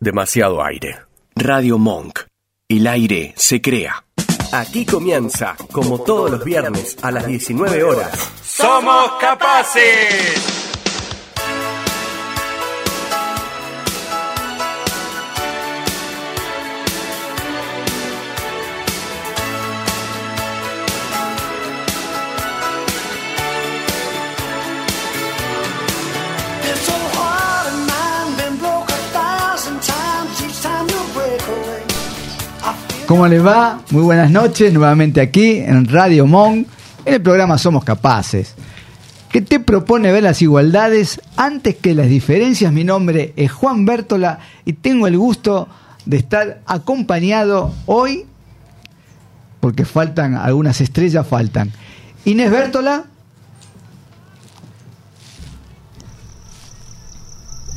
Demasiado aire. Radio Monk. El aire se crea. Aquí comienza, como todos los viernes a las 19 horas. ¡Somos capaces! ¿Cómo les va? Muy buenas noches, nuevamente aquí en Radio Monk, en el programa Somos Capaces, que te propone ver las igualdades antes que las diferencias. Mi nombre es Juan Bértola y tengo el gusto de estar acompañado hoy, porque faltan algunas estrellas, faltan. Inés Bértola.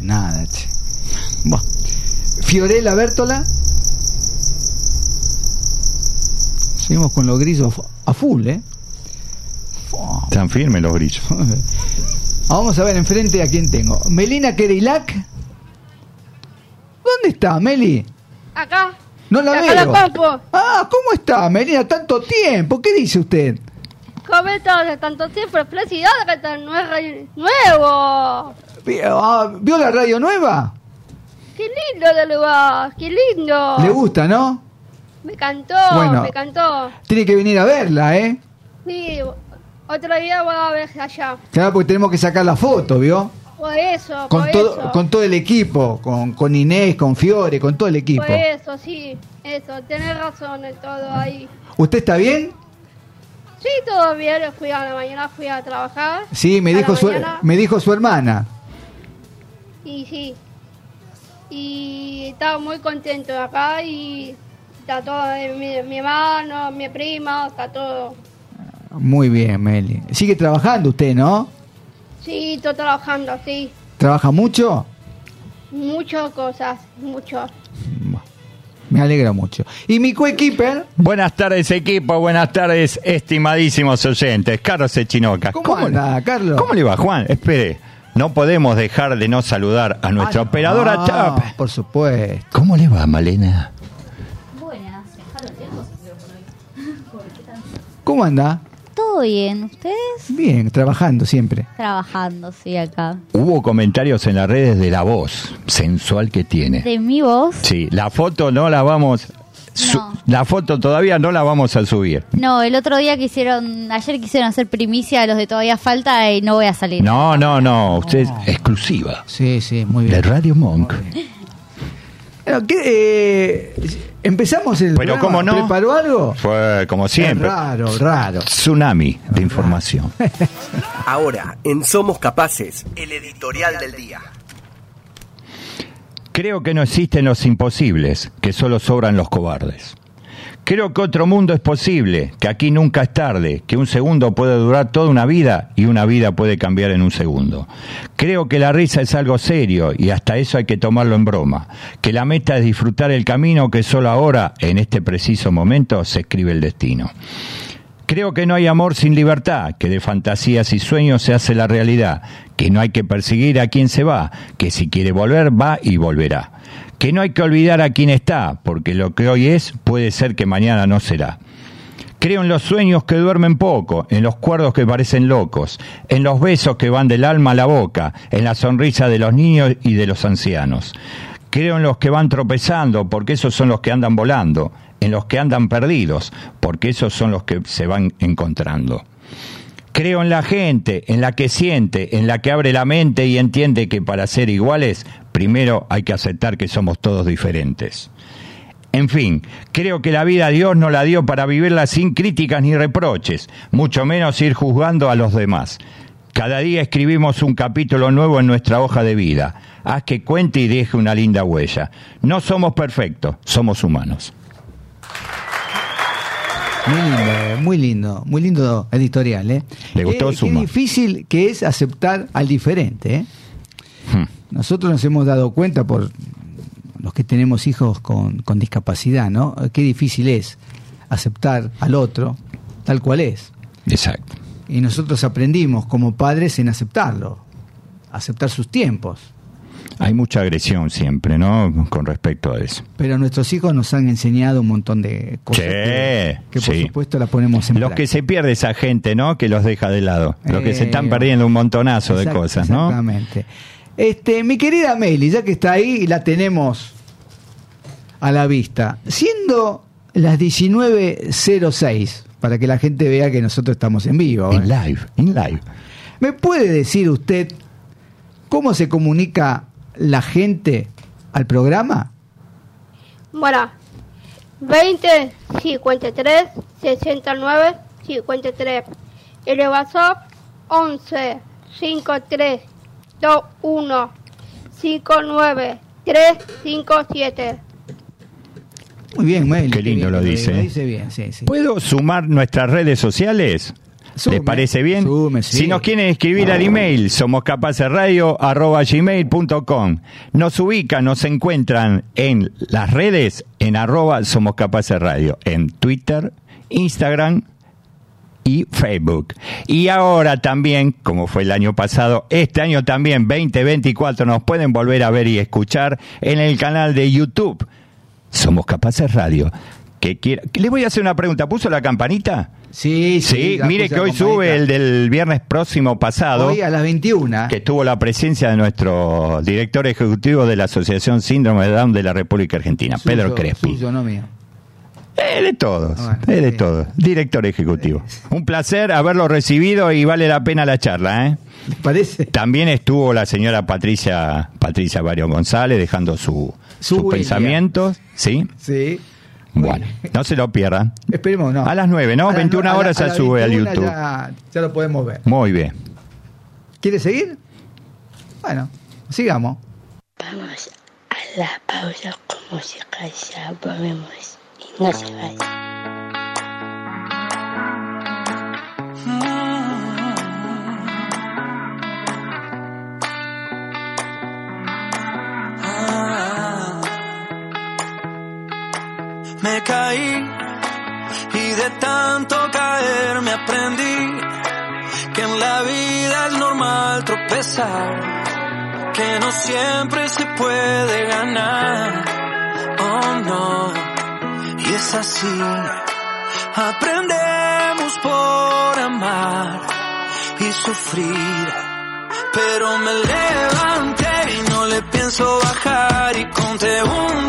Nada, che. Fiorella Bértola. Seguimos con los grillos a full, ¿eh? Están firmes los grillos. Vamos a ver enfrente a quién tengo. Melina Kerilac. ¿Dónde está, Meli? Acá. No la Acá veo. la. Ah, ¿cómo está, Melina? Tanto tiempo. ¿Qué dice usted? Comento de tanto tiempo. Felicidades que está nue- nuevo. Ah, ¿Vio la radio nueva? Qué lindo de lugar. Qué lindo. Le gusta, ¿no? Me cantó. Bueno. Me cantó. Tiene que venir a verla, ¿eh? Sí. Otro día voy a ver allá. Claro, porque tenemos que sacar la foto, ¿vio? Por eso. Con por todo, eso. con todo el equipo, con, con Inés, con Fiore, con todo el equipo. Por eso, sí. Eso. Tenés razón en todo ahí. ¿Usted está bien? Sí, todo bien. Fui a la mañana, fui a trabajar. Sí, me dijo, su, me dijo su hermana. Y sí. Y estaba muy contento acá y está todo, eh, mi, mi hermano, mi prima, está todo. Muy bien, Meli. Sigue trabajando usted, ¿no? Sí, estoy trabajando, sí. ¿Trabaja mucho? Muchas cosas, mucho. Me alegra mucho. ¿Y mi coequiper? Buenas tardes, equipo. Buenas tardes, estimadísimos oyentes. Carlos Echinoca. ¿Cómo anda, Carlos? ¿Cómo le va, Juan? Espere. No podemos dejar de no saludar a nuestra Ah, operadora Ah, Chap. Por supuesto. ¿Cómo le va, Malena? ¿Cómo anda? ¿Todo bien? ¿Ustedes? Bien, trabajando siempre. Trabajando, sí, acá. Hubo comentarios en las redes de la voz sensual que tiene. ¿De mi voz? Sí, la foto no la vamos. No. La foto todavía no la vamos a subir. No, el otro día quisieron, ayer quisieron hacer primicia a los de Todavía Falta y no voy a salir. No, no, no. Usted es exclusiva Sí, sí, muy de bien. Radio Monk. Bueno, ¿qué, eh, empezamos el Pero programa. cómo no. ¿Preparó algo? Fue como Es siempre. raro, raro. Tsunami de información. Ahora, en Somos Capaces, el editorial del día. Creo que no existen los imposibles, que solo sobran los cobardes. Creo que otro mundo es posible, que aquí nunca es tarde, que un segundo puede durar toda una vida y una vida puede cambiar en un segundo. Creo que la risa es algo serio y hasta eso hay que tomarlo en broma, que la meta es disfrutar el camino que solo ahora, en este preciso momento, se escribe el destino. Creo que no hay amor sin libertad, que de fantasías y sueños se hace la realidad, que no hay que perseguir a quien se va, que si quiere volver va y volverá, que no hay que olvidar a quien está, porque lo que hoy es puede ser que mañana no será. Creo en los sueños que duermen poco, en los cuerdos que parecen locos, en los besos que van del alma a la boca, en la sonrisa de los niños y de los ancianos. Creo en los que van tropezando, porque esos son los que andan volando, en los que andan perdidos, porque esos son los que se van encontrando. Creo en la gente, en la que siente, en la que abre la mente y entiende que para ser iguales, primero hay que aceptar que somos todos diferentes. En fin, creo que la vida Dios no la dio para vivirla sin críticas ni reproches, mucho menos ir juzgando a los demás. Cada día escribimos un capítulo nuevo en nuestra hoja de vida. Haz que cuente y deje una linda huella. No somos perfectos, somos humanos. Muy lindo, muy lindo, muy lindo editorial, ¿eh? ¿Le gustó Qué- Qué difícil que es aceptar al diferente, ¿eh? Hmm. Nosotros nos hemos dado cuenta por los que tenemos hijos con, con discapacidad, ¿no? Qué difícil es aceptar al otro tal cual es. Exacto. Y nosotros aprendimos como padres en aceptarlo, aceptar sus tiempos. Hay mucha agresión siempre, ¿no? Con respecto a eso. Pero nuestros hijos nos han enseñado un montón de cosas Sí, que, que por sí. supuesto la ponemos en Los que se pierde esa gente, ¿no? Que los deja de lado. Los que se Eh, están perdiendo un montonazo de cosas, ¿no? Exactamente. Este, mi querida Meli, ya que está ahí y la tenemos a la vista, siendo las 19.06, para que la gente vea que nosotros estamos en vivo. En ¿eh? live, en live. ¿Me puede decir usted cómo se comunica la gente al programa? Bueno, 20 53 69 53. El WhatsApp 11 53 21 59 357. Muy bien, Meli. Qué lindo bien, lo dice, Lo ¿eh? dice bien, sí, sí. ¿Puedo sumar nuestras redes sociales? Sume, ¿Les parece bien? sume, sí. Si nos quieren escribir al email, somos gmail.com. Nos ubican, nos encuentran en las redes, en arroba somos capaces radio, en Twitter, Instagram y Facebook. Y ahora también, como fue el año pasado, este año también, 2024, nos pueden volver a ver y escuchar en el canal de YouTube. Somos Capaces Radio. Que quiera... Le voy a hacer una pregunta. ¿Puso la campanita? Sí, Sí, la mire que hoy sube el del viernes próximo pasado, Hoy a las 21. que tuvo la presencia de nuestro director ejecutivo de la Asociación Síndrome de Down de la República Argentina, Suyo, Pedro Crespi. suyo, no mío. Eh, de todos, Bueno, eh, de todos. Director ejecutivo. Un placer haberlo recibido y vale la pena la charla, ¿eh? ¿Les parece? También estuvo la señora Patricia Patricia Barrio González dejando su, Su sus William. pensamientos, ¿sí? Sí. Bueno, no se lo pierdan. Esperemos, no. A las 9, ¿no? A las 21 nue- a la- horas a ya las sube al 21 YouTube. Ya, ya lo podemos ver. Muy bien. ¿Quiere seguir? Bueno, sigamos. Vamos a la pausa con música, ya volvemos y no se vayan. Me caí y de tanto caer me aprendí que en la vida es normal tropezar, que no siempre se puede ganar. Oh no, y es así. Aprendemos por amar y sufrir. Pero me levanté y no le pienso bajar y conté un,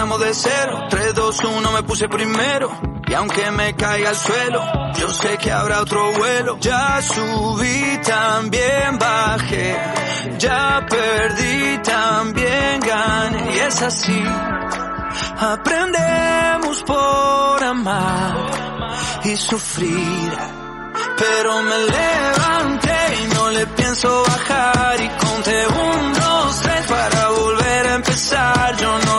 empezamos de cero. Tres, dos, uno, me puse primero. Y aunque me caiga al suelo, yo sé que habrá otro vuelo. Ya subí, también bajé. Ya perdí, también gané. Y es así. Aprendemos por amar y sufrir. Pero me levanté y no le pienso bajar y conté un, dos, tres para volver a empezar. Yo no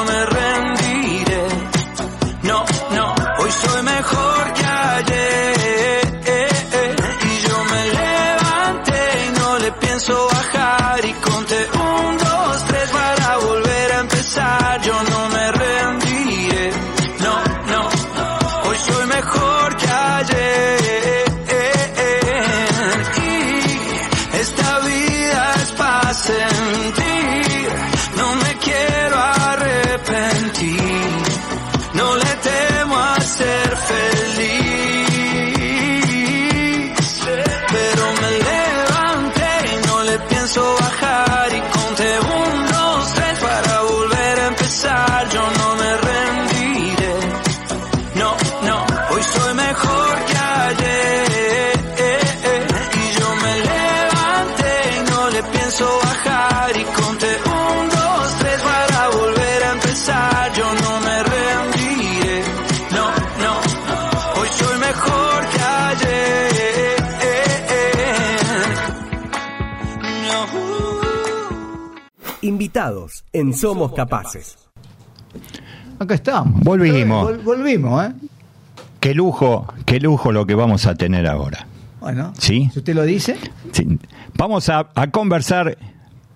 Invitados en Somos Capaces. Acá estamos. Volvimos. Vol- volvimos, ¿eh? Qué lujo, qué lujo lo que vamos a tener ahora. Bueno, ¿Sí? si usted lo dice. Sí. Vamos a, a conversar,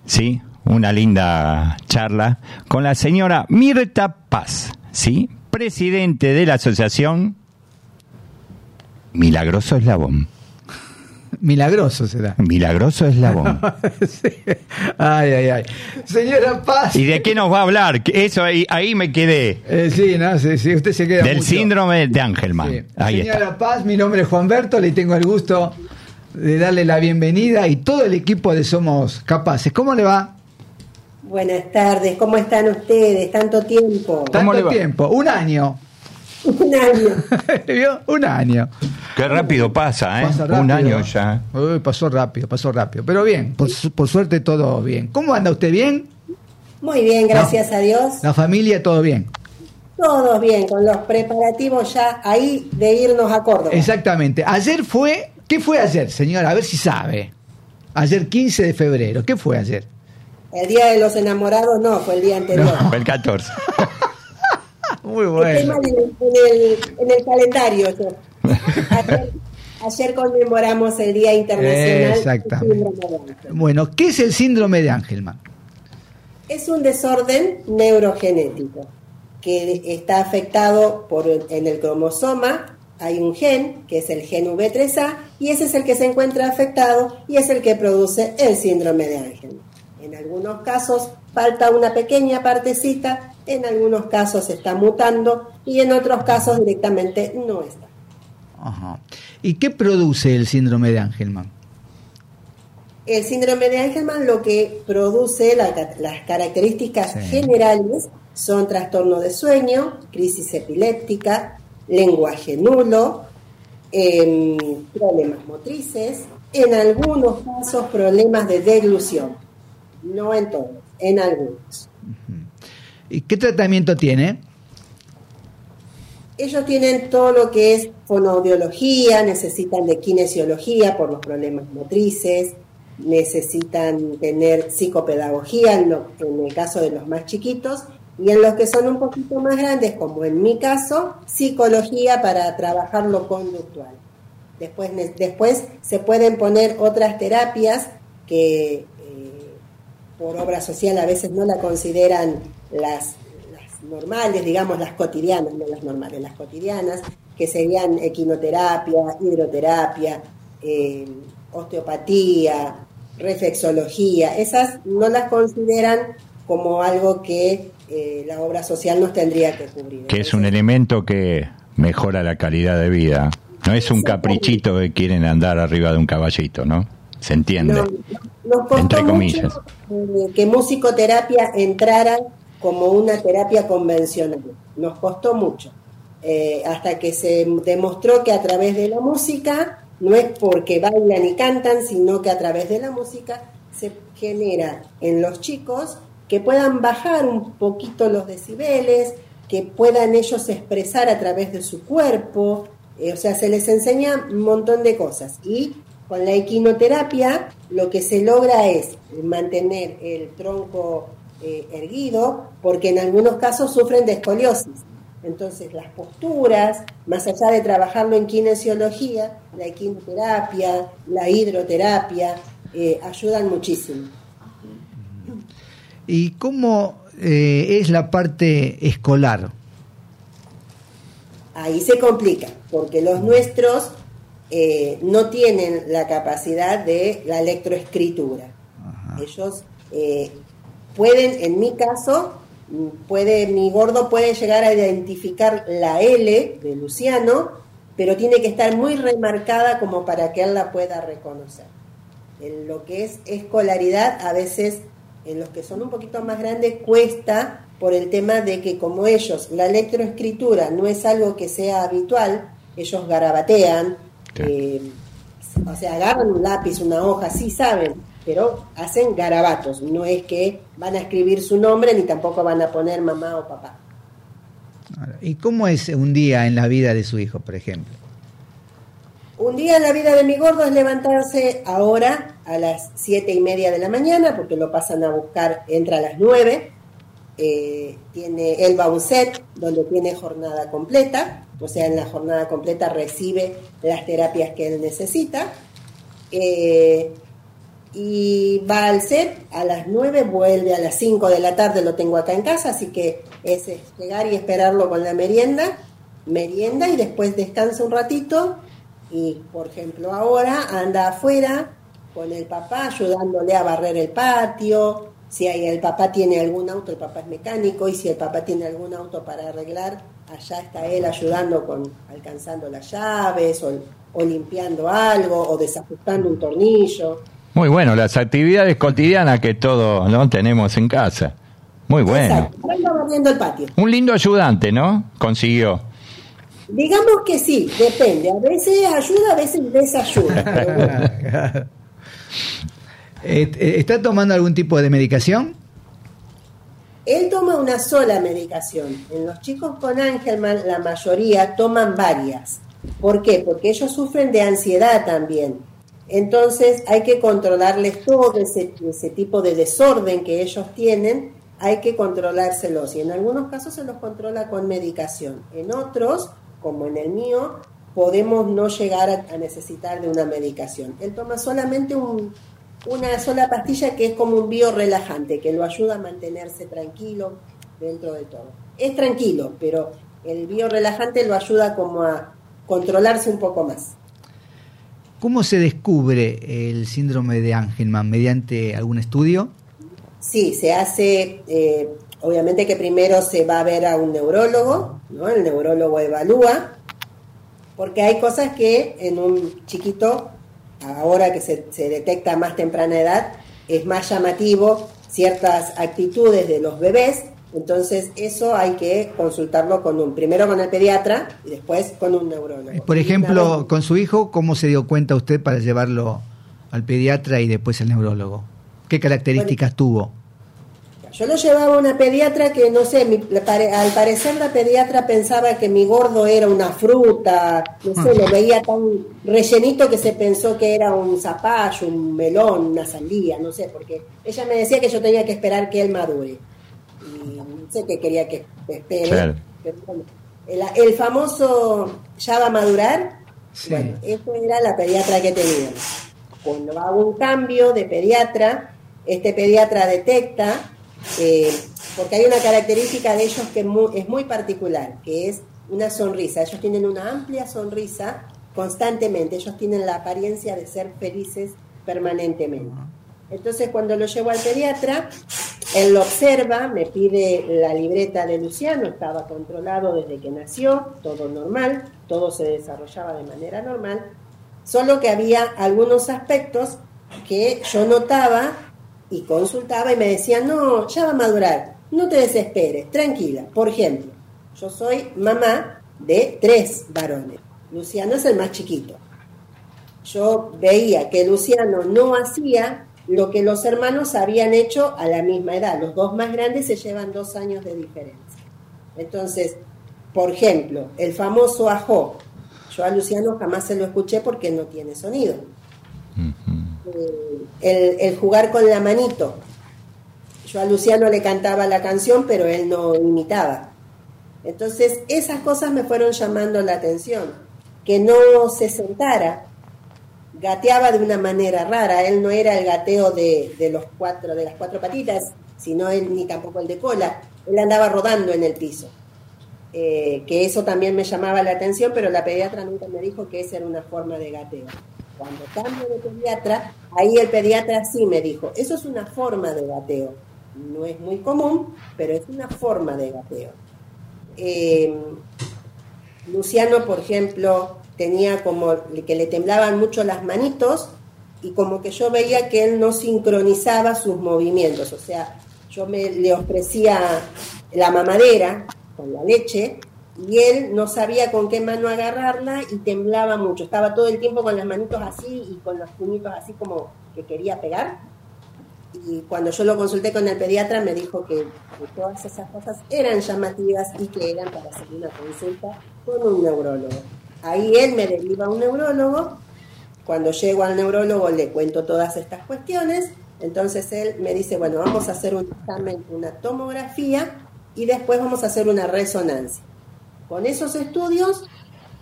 sí, una linda charla con la señora Mirta Paz, sí, presidente de la asociación Milagroso Eslabón. Milagroso será. Milagroso Eslabón. Sí. Ay, ay, ay. Señora Paz. ¿Y de qué nos va a hablar? Que Eso ahí, ahí me quedé. Eh, sí, no, sí, sí, usted se queda Del mucho. síndrome de Angelman. Sí. Ahí Señora está. Paz, mi nombre es Juan Berto, le tengo el gusto de darle la bienvenida y todo el equipo de Somos Capaces. ¿Cómo le va? Buenas tardes, ¿cómo están ustedes? Tanto tiempo. ¿Cómo le Tanto va? tiempo, un año. Un año. ¿Vio? Un año. Qué rápido pasa, ¿eh? Pasa Un año ya. Uy, pasó rápido, pasó rápido. Pero bien, por, su- por suerte todo bien. ¿Cómo anda usted bien? Muy bien, gracias a Dios. La familia, todo bien. Todos bien, con los preparativos ya ahí de irnos a Córdoba. Exactamente. Ayer fue. ¿Qué fue ayer, señora? A ver si sabe. Ayer 15 de febrero. ¿Qué fue ayer? El día de los enamorados no, fue el día anterior. Fue el 14. Muy mal en, el, en el- en el calendario. Ayer, ayer conmemoramos el Día Internacional del Exactamente. Síndrome de. Bueno, ¿qué es el síndrome de Angelman? Es un desorden neurogenético que está afectado por en el cromosoma. Hay un gen, que es el gen V3A, y ese es el que se encuentra afectado y es el que produce el síndrome de Angelman. En algunos casos falta una pequeña partecita, en algunos casos está mutando y en otros casos directamente no está. Ajá. ¿Y qué produce el síndrome de Angelman? El síndrome de Angelman lo que produce, la las características Sí. generales son trastorno de sueño, crisis epiléptica, lenguaje nulo, em, problemas motrices, en algunos casos problemas de deglución, no en todos, en algunos. ¿Y qué tratamiento tiene? Ellos tienen todo lo que es fonoaudiología, necesitan de kinesiología por los problemas motrices, necesitan tener psicopedagogía en, el caso de los más chiquitos y en los que son un poquito más grandes, como en mi caso, psicología para trabajar lo conductual. Después, después se pueden poner otras terapias que eh, por obra social a veces no la consideran las, las normales, digamos las cotidianas, no las normales, las cotidianas, que serían equinoterapia, hidroterapia, eh, osteopatía, reflexología, esas no las consideran como algo que eh, la obra social nos tendría que cubrir. que es un elemento que mejora la calidad de vida. No es un caprichito que quieren andar arriba de un caballito, ¿no? Se entiende. No, nos costó Entre comillas. eh, que musicoterapia entrara como una terapia convencional. Nos costó mucho. Eh, hasta que se demostró que a través de la música, no es porque bailan y cantan, sino que a través de la música se genera en los chicos que puedan bajar un poquito los decibeles, que puedan ellos expresar a través de su cuerpo, eh, o sea, se les enseña un montón de cosas. Y con la equinoterapia lo que se logra es mantener el tronco eh, erguido, porque en algunos casos sufren de escoliosis. Entonces las posturas, más allá de trabajarlo en kinesiología, la equinoterapia, la hidroterapia, eh, ayudan muchísimo. ¿Y cómo eh, es la parte escolar? Ahí se complica, porque los nuestros eh, no tienen la capacidad de la electroescritura. Ellos eh, pueden, en mi caso, puede, mi gordo puede llegar a identificar la L de Luciano, pero tiene que estar muy remarcada como para que él la pueda reconocer. En lo que es escolaridad, a veces en los que son un poquito más grandes cuesta por el tema de que como ellos, la electroescritura no es algo que sea habitual, ellos garabatean, eh, o sea, agarran un lápiz, una hoja, sí saben, pero hacen garabatos, no es que van a escribir su nombre ni tampoco van a poner mamá o papá. ¿Y cómo es un día en la vida de su hijo, por ejemplo? Un día en la vida de mi gordo es levantarse ahora a las siete y media de la mañana, porque lo pasan a buscar, entra a las nueve, eh, tiene, él va a un set, donde tiene jornada completa, o sea, en la jornada completa recibe las terapias que él necesita. Eh, y va al CEP a las 9, vuelve a las 5 de la tarde, lo tengo acá en casa, así que es llegar y esperarlo con la merienda, merienda y después descansa un ratito y, por ejemplo, ahora anda afuera con el papá ayudándole a barrer el patio, si el papá tiene algún auto, el papá es mecánico, y si el papá tiene algún auto para arreglar, allá está él ayudando con alcanzando las llaves o, o limpiando algo o desajustando un tornillo. Muy bueno, las actividades cotidianas que todos ¿no? tenemos en casa. Muy bueno. Exacto, el patio. Un lindo ayudante, ¿no? Consiguió. Digamos que sí, depende. A veces ayuda, a veces desayuda. Eh, eh, ¿Está tomando algún tipo de medicación? Él toma una sola medicación. En los chicos con Angelman, la mayoría toman varias. ¿Por qué? Porque ellos sufren de ansiedad también. Entonces hay que controlarles todo ese, ese tipo de desorden que ellos tienen, hay que controlárselos. Y en algunos casos se los controla con medicación. En otros, como en el mío, podemos no llegar a, necesitar de una medicación. Él toma solamente un, una sola pastilla que es como un biorelajante, que lo ayuda a mantenerse tranquilo dentro de todo. Es tranquilo, pero el biorelajante lo ayuda como a controlarse un poco más. ¿Cómo se descubre el síndrome de Angelman? ¿Mediante algún estudio? Sí, se hace, eh, obviamente que primero se va a ver a un neurólogo, ¿no? El neurólogo evalúa, porque hay cosas que en un chiquito, ahora que se, se detecta a más temprana edad, es más llamativo ciertas actitudes de los bebés, entonces eso hay que consultarlo con un, primero con el pediatra y después con un neurólogo. Por ejemplo, con su hijo, ¿cómo se dio cuenta usted para llevarlo al pediatra y después al neurólogo? ¿Qué características tuvo? Yo lo llevaba a una pediatra que, no sé, mi- al parecer la pediatra pensaba que mi gordo era una fruta, no sé, lo veía tan rellenito que se pensó que era un zapallo, un melón, una sandía, no sé, porque ella me decía que yo tenía que esperar que él madure. Y no sé qué quería que espere. Claro. pero bueno. el, el famoso ya va a madurar, Sí. bueno, eso era la pediatra que teníamos. Cuando hago un cambio de pediatra, este pediatra detecta, eh, porque hay una característica de ellos que es muy particular, que es una sonrisa. Ellos tienen una amplia sonrisa constantemente, ellos tienen la apariencia de ser felices permanentemente. Entonces, cuando lo llevo al pediatra, él lo observa, me pide la libreta de Luciano, estaba controlado desde que nació, todo normal, todo se desarrollaba de manera normal, solo que había algunos aspectos que yo notaba y consultaba y me decían, no, ya va a madurar, no te desesperes, tranquila. Por ejemplo, yo soy mamá de tres varones, Luciano es el más chiquito. Yo veía que Luciano no hacía lo que los hermanos habían hecho a la misma edad. Los dos más grandes se llevan dos años de diferencia. Entonces, por ejemplo, el famoso ajo. Yo a Luciano jamás se lo escuché porque no tiene sonido. Eh, el, el jugar con la manito. Yo a Luciano le cantaba la canción, pero él no imitaba. Entonces, esas cosas me fueron llamando la atención. Que no se sentara, gateaba de una manera rara. Él no era el gateo de, de los cuatro, de las cuatro patitas, sino él ni tampoco el de cola. Él andaba rodando en el piso. Eh, que eso también me llamaba la atención, pero la pediatra nunca me dijo que esa era una forma de gateo. Cuando cambio de pediatra, ahí el pediatra sí me dijo, eso es una forma de gateo. No es muy común, pero es una forma de gateo. Eh, Luciano, por ejemplo, tenía como que le temblaban mucho las manitos y como que yo veía que él no sincronizaba sus movimientos. O sea, yo me, le ofrecía la mamadera con la leche y él no sabía con qué mano agarrarla y temblaba mucho. Estaba todo el tiempo con las manitos así y con los puñitos así como que quería pegar. Y cuando yo lo consulté con el pediatra me dijo que, que todas esas cosas eran llamativas y que eran para hacer una consulta con un neurólogo. Ahí él me deriva a un neurólogo. Cuando llego al neurólogo le cuento todas estas cuestiones. Entonces él me dice, bueno, vamos a hacer un examen, una tomografía y después vamos a hacer una resonancia. Con esos estudios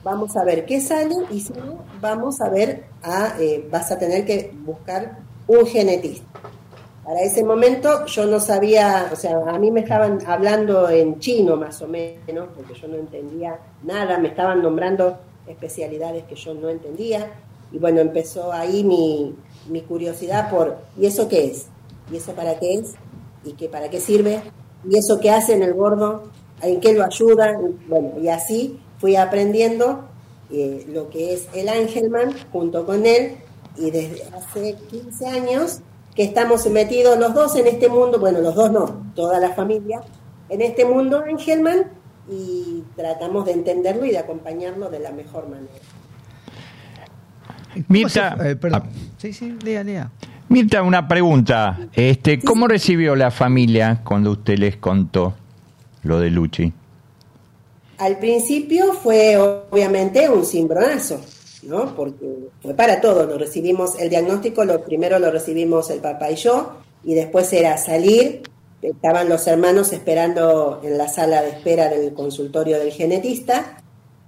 vamos a ver qué sale y si no, vamos a ver, a, eh, vas a tener que buscar un genetista. Para ese momento yo no sabía, o sea, a mí me estaban hablando en chino más o menos, porque yo no entendía nada, me estaban nombrando especialidades que yo no entendía, y bueno, empezó ahí mi, mi curiosidad por, ¿y eso qué es? ¿Y eso para qué es? ¿Y qué, para qué sirve? ¿Y eso qué hace en el gordo? ¿En qué lo ayuda? Bueno, y así fui aprendiendo eh, lo que es el Angelman junto con él, y desde hace 15 años que estamos metidos los dos en este mundo, bueno, los dos no, toda la familia, en este mundo Angelman y tratamos de entenderlo y de acompañarlo de la mejor manera. Mirta, Eh, perdón. ah, Sí, sí, lea, lea. Mirta, una pregunta. Este, ¿Cómo recibió la familia cuando usted les contó lo de Luchi? Al principio fue obviamente un cimbronazo, ¿no? Porque fue para todos, lo recibimos, el diagnóstico lo primero lo recibimos el papá y yo, y después era salir, estaban los hermanos esperando en la sala de espera del consultorio del genetista,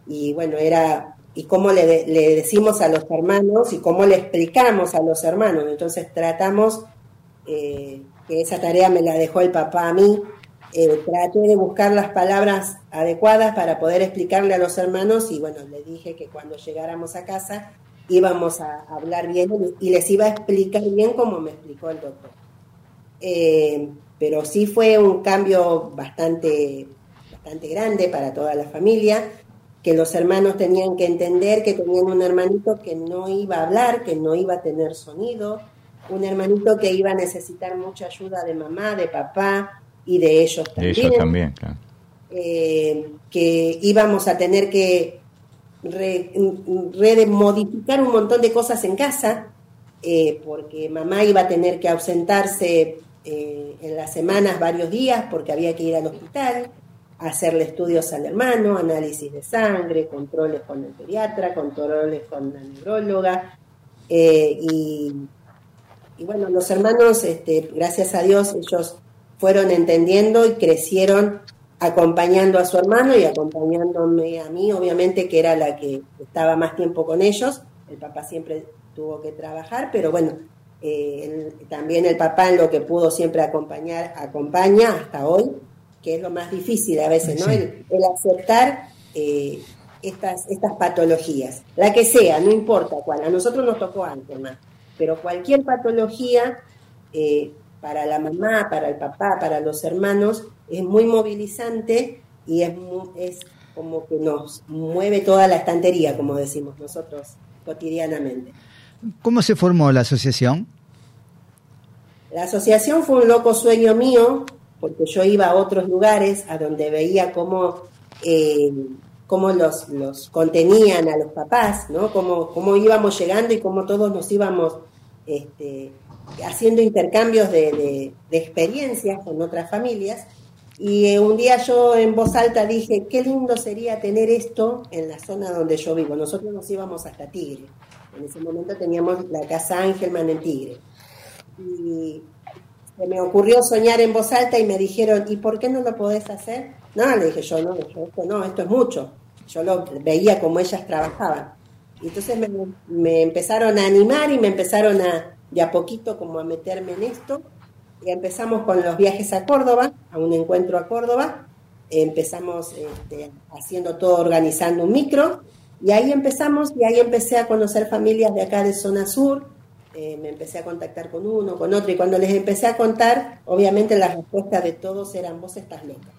y bueno, era, y cómo le, de- le decimos a los hermanos y cómo le explicamos a los hermanos, entonces tratamos, eh, que esa tarea me la dejó el papá a mí, eh, traté de buscar las palabras adecuadas para poder explicarle a los hermanos y bueno, le dije que cuando llegáramos a casa íbamos a hablar bien y les iba a explicar bien como me explicó el doctor. Eh, pero sí fue un cambio bastante, bastante grande para toda la familia, que los hermanos tenían que entender que tenían un hermanito que no iba a hablar, que no iba a tener sonido, un hermanito que iba a necesitar mucha ayuda de mamá, de papá y de ellos De también ellos también, claro. eh, que íbamos a tener que re- re- modificar un montón de cosas en casa, eh, porque mamá iba a tener que ausentarse eh, en las semanas varios días porque había que ir al hospital, hacerle estudios al hermano, análisis de sangre, controles con el pediatra, controles con la neuróloga, eh, y, y bueno, los hermanos, este, gracias a Dios, ellos fueron entendiendo y crecieron acompañando a su hermano y acompañándome a mí, obviamente que era la que estaba más tiempo con ellos. El papá siempre tuvo que trabajar, pero bueno, eh, también el papá en lo que pudo siempre acompañar, acompaña hasta hoy, que es lo más difícil a veces, ¿no? Sí. El, el aceptar eh, estas, estas patologías, la que sea, no importa cuál. A nosotros nos tocó antes más, pero cualquier patología eh, para la mamá, para el papá, para los hermanos, es muy movilizante y es, es como que nos mueve toda la estantería, como decimos nosotros cotidianamente. ¿Cómo se formó la asociación? La asociación fue un loco sueño mío, porque yo iba a otros lugares a donde veía cómo, eh, cómo los, contenían a los papás, ¿no? Cómo, cómo íbamos llegando y cómo todos nos íbamos este, haciendo intercambios de, experiencias con otras familias. Y eh, un día yo en voz alta dije, qué lindo sería tener esto en la zona donde yo vivo. Nosotros nos íbamos hasta Tigre. En ese momento teníamos la casa Angelman en Tigre y se me ocurrió soñar en voz alta y me dijeron, ¿y por qué no lo podés hacer? No, le dije yo, no, yo, esto no, esto es mucho. Yo lo veía como ellas trabajaban. Y entonces me, me empezaron a animar y me empezaron a, de a poquito como a meterme en esto. Y empezamos con los viajes a Córdoba, a un encuentro a Córdoba. Empezamos este, haciendo todo, organizando un micro. Y ahí empezamos, y ahí empecé a conocer familias de acá de zona sur, eh, me empecé a contactar con uno, con otro, y cuando les empecé a contar, obviamente las respuestas de todos eran, vos estás loca,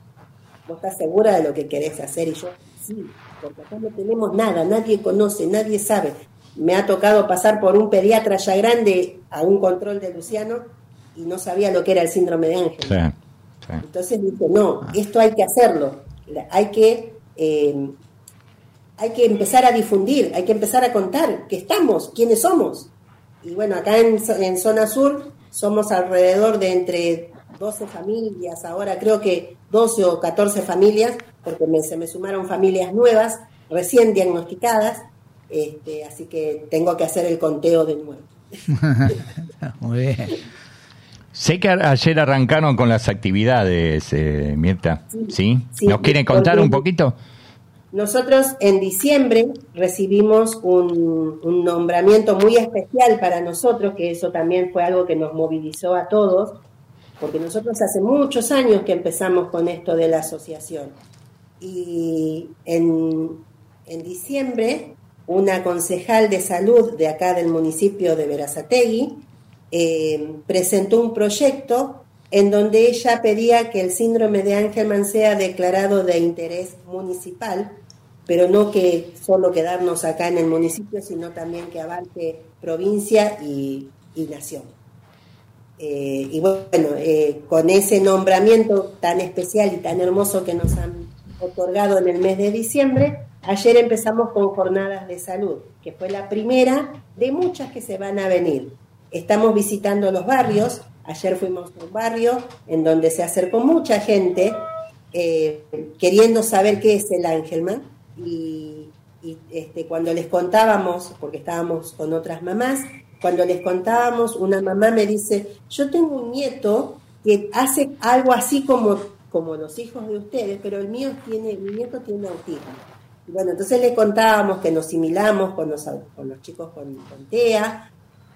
vos estás segura de lo que querés hacer, y yo, sí, porque acá no tenemos nada, nadie conoce, nadie sabe. Me ha tocado pasar por un pediatra ya grande a un control de Luciano y no sabía lo que era el síndrome de Ángel. Sí, sí. Entonces dije, no, esto hay que hacerlo, La- hay que, eh, hay que empezar a difundir, hay que empezar a contar que estamos, quiénes somos. Y bueno, acá en, zo- en zona sur somos alrededor de entre 12 familias, ahora creo que 12 o 14 familias, porque me- se me sumaron familias nuevas, recién diagnosticadas, este, así que tengo que hacer el conteo de nuevo. Muy bien. Sé que ayer arrancaron con las actividades, eh, Mirta. ¿Sí? sí, ¿Nos quieren contar un poquito? Nosotros en diciembre recibimos un, nombramiento muy especial para nosotros, que eso también fue algo que nos movilizó a todos, porque nosotros hace muchos años que empezamos con esto de la asociación. Y en, en diciembre, una concejal de salud de acá del municipio de Verazategui eh, presentó un proyecto en donde ella pedía que el síndrome de Angelman sea declarado de interés municipal, pero no que solo quedarnos acá en el municipio, sino también que abarque provincia y, y nación. Eh, y bueno, eh, con ese nombramiento tan especial y tan hermoso que nos han otorgado en el mes de diciembre, ayer empezamos con jornadas de salud, que fue la primera de muchas que se van a venir. Estamos visitando los barrios, ayer fuimos a un barrio en donde se acercó mucha gente eh, queriendo saber qué es el Angelman y, y, este, cuando les contábamos, porque estábamos con otras mamás, cuando les contábamos, una mamá me dice, yo tengo un nieto que hace algo así como, como los hijos de ustedes, pero el mío tiene, mi nieto tiene autismo. Bueno, entonces le contábamos que nos similamos con los, con los chicos con, con TEA,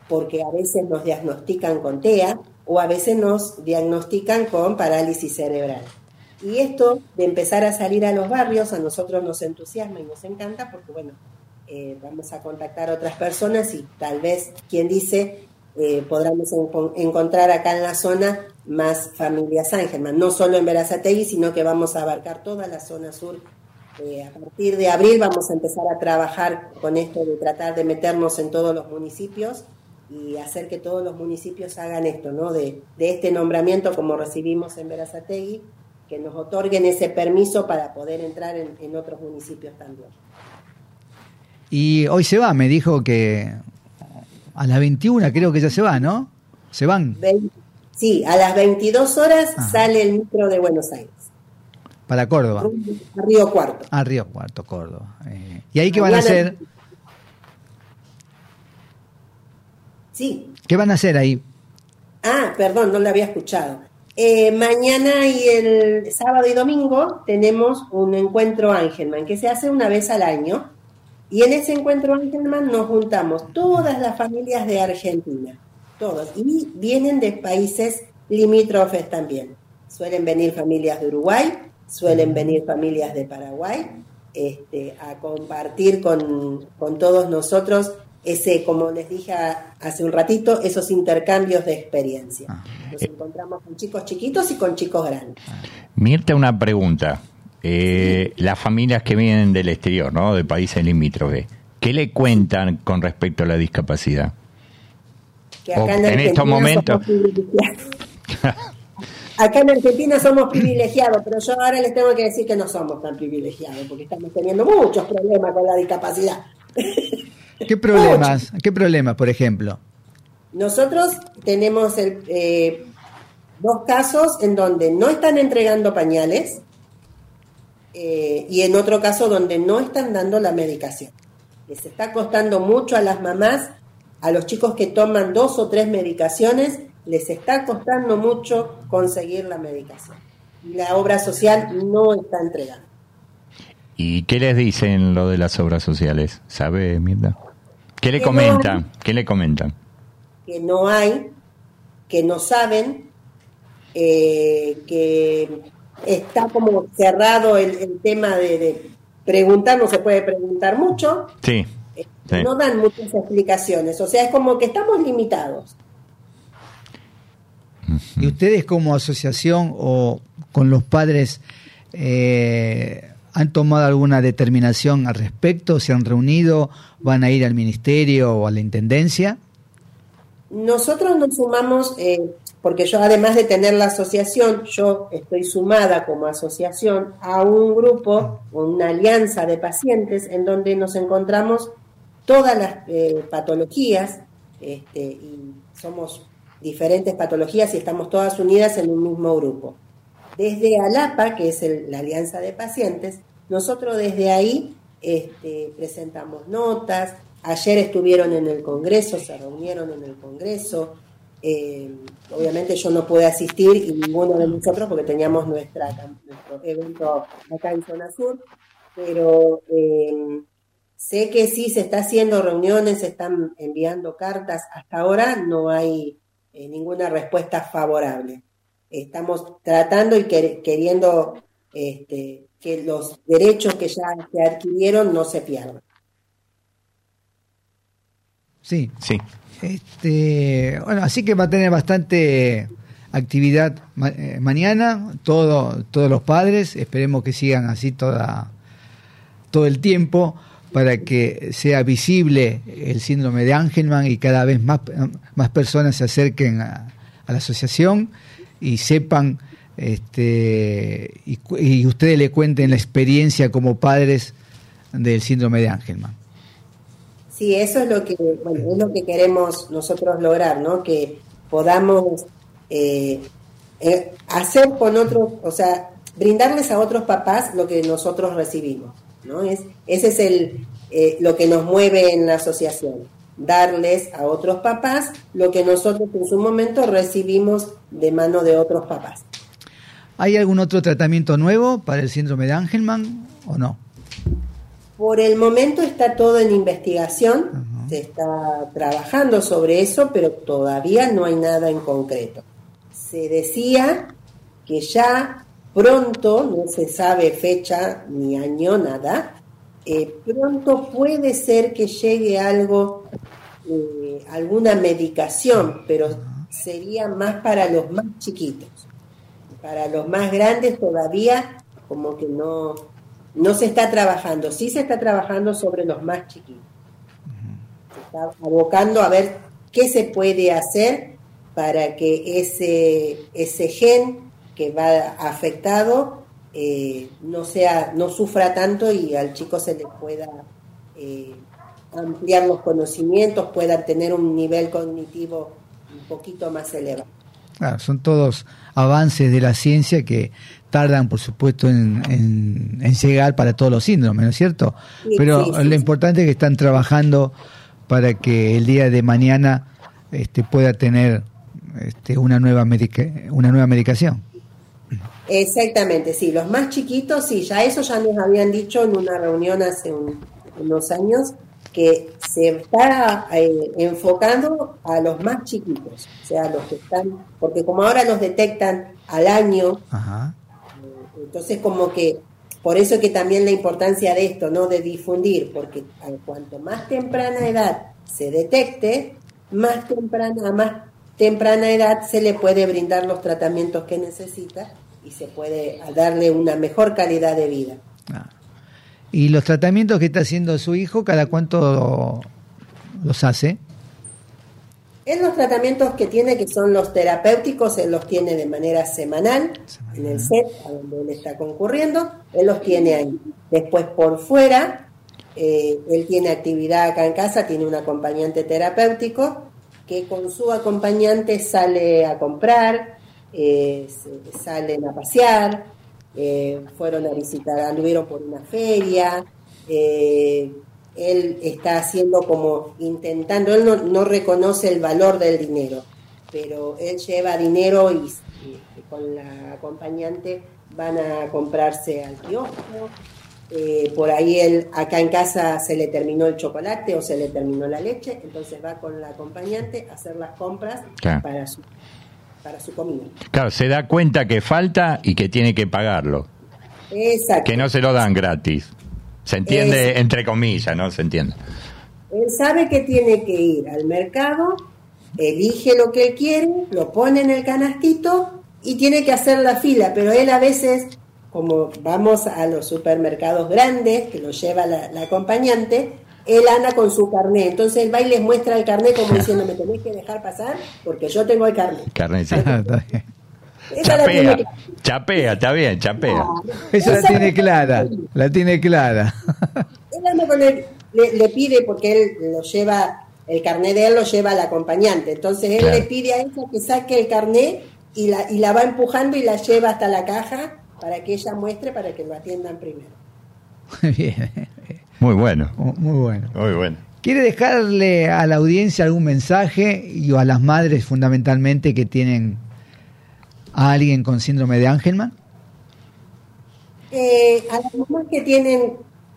porque a veces nos diagnostican con TEA o a veces nos diagnostican con parálisis cerebral. Y esto de empezar a salir a los barrios a nosotros nos entusiasma y nos encanta porque, bueno, eh, vamos a contactar a otras personas y tal vez, quien dice, eh, podremos en, encontrar acá en la zona más familias Ángelman, no solo en Verazategui, sino que vamos a abarcar toda la zona sur. Eh, a partir de abril vamos a empezar a trabajar con esto de tratar de meternos en todos los municipios y hacer que todos los municipios hagan esto, ¿no? De, de este nombramiento como recibimos en Verazategui, que nos otorguen ese permiso para poder entrar en, en otros municipios también. Y hoy se va, me dijo que a las 21 creo que ya se va, ¿no? Se van. Sí, a las 22 horas Ajá. sale el micro de Buenos Aires. Para Córdoba. A Río Cuarto. A Río Cuarto, Córdoba. Eh, ¿Y ahí qué van a hacer? Sí. ¿Qué van a hacer ahí? Ah, perdón, no lo había escuchado. Eh, mañana y el sábado y domingo tenemos un encuentro Angelman que se hace una vez al año. Y en ese encuentro Angelman nos juntamos todas las familias de Argentina, todos. Y vienen de países limítrofes también. Suelen venir familias de Uruguay, suelen venir familias de Paraguay, este, a compartir con, con todos nosotros ese, como les dije hace un ratito, esos intercambios de experiencia. Nos encontramos con chicos chiquitos y con chicos grandes. Mirta, una pregunta. Eh, las familias que vienen del exterior, ¿no? De países limítrofes, ¿qué le cuentan con respecto a la discapacidad? Que acá en, en estos momentos. acá en Argentina somos privilegiados, pero yo ahora les tengo que decir que no somos tan privilegiados, porque estamos teniendo muchos problemas con la discapacidad. ¿Qué problemas? ¿Qué problemas, por ejemplo? Nosotros tenemos el, eh, dos casos en donde no están entregando pañales eh, y en otro caso donde no están dando la medicación. Les está costando mucho a las mamás, a los chicos que toman dos o tres medicaciones, les está costando mucho conseguir la medicación. Y la obra social no está entregando. ¿Y qué les dicen lo de las obras sociales? ¿Sabe, Mirta? ¿Qué le comentan? No ¿Qué le comentan? Que no hay, que no saben, eh, que está como cerrado el, el tema de, de, preguntar, no se puede preguntar mucho. Sí, eh, sí. No dan muchas explicaciones, o sea, es como que estamos limitados. ¿Y ustedes como asociación o con los padres eh, han tomado alguna determinación al respecto? ¿Se han reunido? ¿Van a ir al ministerio o a la intendencia? Nosotros nos sumamos, eh, porque yo además de tener la asociación, yo estoy sumada como asociación a un grupo, una alianza de pacientes en donde nos encontramos todas las eh, patologías, este, y somos diferentes patologías y estamos todas unidas en un mismo grupo. Desde ALAPA, que es la alianza de pacientes, nosotros desde ahí este, presentamos notas, ayer estuvieron en el Congreso, se reunieron en el Congreso, Eh, obviamente yo no pude asistir y ninguno de nosotros porque teníamos nuestra, nuestro evento acá en Zona Sur, pero eh, sé que sí se está haciendo reuniones, se están enviando cartas. Hasta ahora no hay eh, ninguna respuesta favorable. Estamos tratando y queriendo este, que los derechos que ya se adquirieron no se pierdan. Sí. Sí. Este, bueno, así que va a tener bastante actividad eh, mañana, todo, todos los padres, esperemos que sigan así toda, todo el tiempo para que sea visible el síndrome de Angelman y cada vez más, más personas se acerquen a, la asociación y sepan este, y, y, ustedes le cuenten la experiencia como padres del síndrome de Angelman. Sí, eso es lo que, bueno, es lo que queremos nosotros lograr, ¿no? Que podamos eh, eh, hacer con otros, o sea, brindarles a otros papás lo que nosotros recibimos, ¿no? Es, ese es el, eh, lo que nos mueve en la asociación, darles a otros papás lo que nosotros en su momento recibimos de mano de otros papás. ¿Hay algún otro tratamiento nuevo para el síndrome de Angelman o no? Por el momento está todo en investigación, se está trabajando sobre eso, pero todavía no hay nada en concreto. Se decía que ya pronto, no se sabe fecha ni año, nada, eh, pronto puede ser que llegue algo, eh, alguna medicación, pero sería más para los más chiquitos. Para los más grandes todavía como que no, no se está trabajando, sí se está trabajando sobre los más chiquitos. Se está abocando a ver qué se puede hacer para que ese, ese gen que va afectado eh, no sea, no sufra tanto y al chico se le pueda eh, ampliar los conocimientos, pueda tener un nivel cognitivo un poquito más elevado. Claro, son todos avances de la ciencia que tardan, por supuesto, en, llegar para todos los síndromes, ¿no es cierto? Pero lo importante es que están trabajando para que el día de mañana este, pueda tener este, una, nueva una nueva medicación. Exactamente, sí, los más chiquitos, sí, ya eso ya nos habían dicho en una reunión hace unos años, que se está eh, enfocando a los más chiquitos, o sea, los que están, porque como ahora los detectan al año, Ajá. Entonces, como que, por eso que también la importancia de esto, ¿no? De difundir, porque cuanto más temprana edad se detecte, más temprana, a más temprana edad se le puede brindar los tratamientos que necesita y se puede darle una mejor calidad de vida. Ah. ¿Y los tratamientos que está haciendo su hijo, cada cuánto los hace? Él los tratamientos que tiene, que son los terapéuticos, él los tiene de manera semanal, en el set a donde él está concurriendo, él los tiene ahí. Después por fuera, eh, él tiene actividad acá en casa, tiene un acompañante terapéutico que con su acompañante sale a comprar, eh, salen a pasear, eh, fueron a visitar, anduvieron por una feria, él está haciendo como intentando, él no, reconoce el valor del dinero, pero él lleva dinero y, con la acompañante van a comprarse al kiosco. Eh, por ahí él, acá en casa se le terminó el chocolate o se le terminó la leche, entonces va con la acompañante a hacer las compras para, su, para su comida. Claro, se da cuenta que falta y que tiene que pagarlo. Exacto. Que no se lo dan gratis. Se entiende entre comillas, ¿no? Se entiende. Él sabe que tiene que ir al mercado, elige lo que él quiere, lo pone en el canastito y tiene que hacer la fila, pero él a veces, como vamos a los supermercados grandes, que lo lleva la, acompañante, él anda con su carnet. Entonces él va y les muestra el carnet como diciendo, me tenéis que dejar pasar porque yo tengo el carnet. Carnet, sí. chapea, chapea, está bien, chapea. Esa la tiene clara, la tiene clara. Él le, pide, porque él lo lleva, el carnet de él lo lleva al acompañante, entonces él le pide a ella que saque el carnet y la, y la va empujando y la lleva hasta la caja para que ella muestre para que lo atiendan primero. Bien. Muy bueno. Muy bueno. Muy bueno. ¿Quiere dejarle a la audiencia algún mensaje y a las madres fundamentalmente que tienen a alguien con síndrome de Angelman? Eh, a las mamás que tienen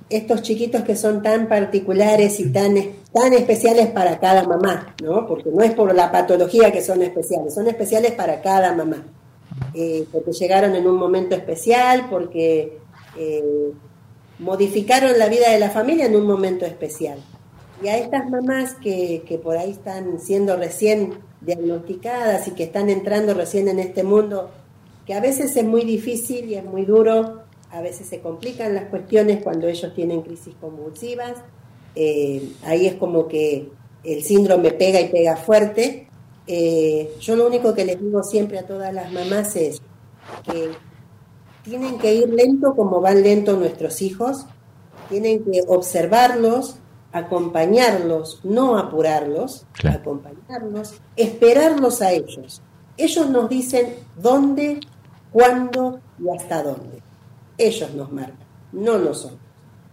estos chiquitos que son tan particulares y tan, tan especiales para cada mamá, ¿no? Porque no es por la patología que son especiales, son especiales para cada mamá. Eh, porque llegaron en un momento especial, porque eh, modificaron la vida de la familia en un momento especial. Y a estas mamás que, que por ahí están siendo recién diagnosticadas y que están entrando recién en este mundo, que a veces es muy difícil y es muy duro a veces se complican las cuestiones cuando ellos tienen crisis convulsivas, eh, ahí es como que el síndrome pega y pega fuerte. Eh, yo lo único que les digo siempre a todas las mamás es que tienen que ir lento como van lento nuestros hijos, tienen que observarlos, acompañarlos, no apurarlos, acompañarlos, esperarlos a ellos. Ellos nos dicen dónde, cuándo y hasta dónde ellos nos marcan, no nosotros.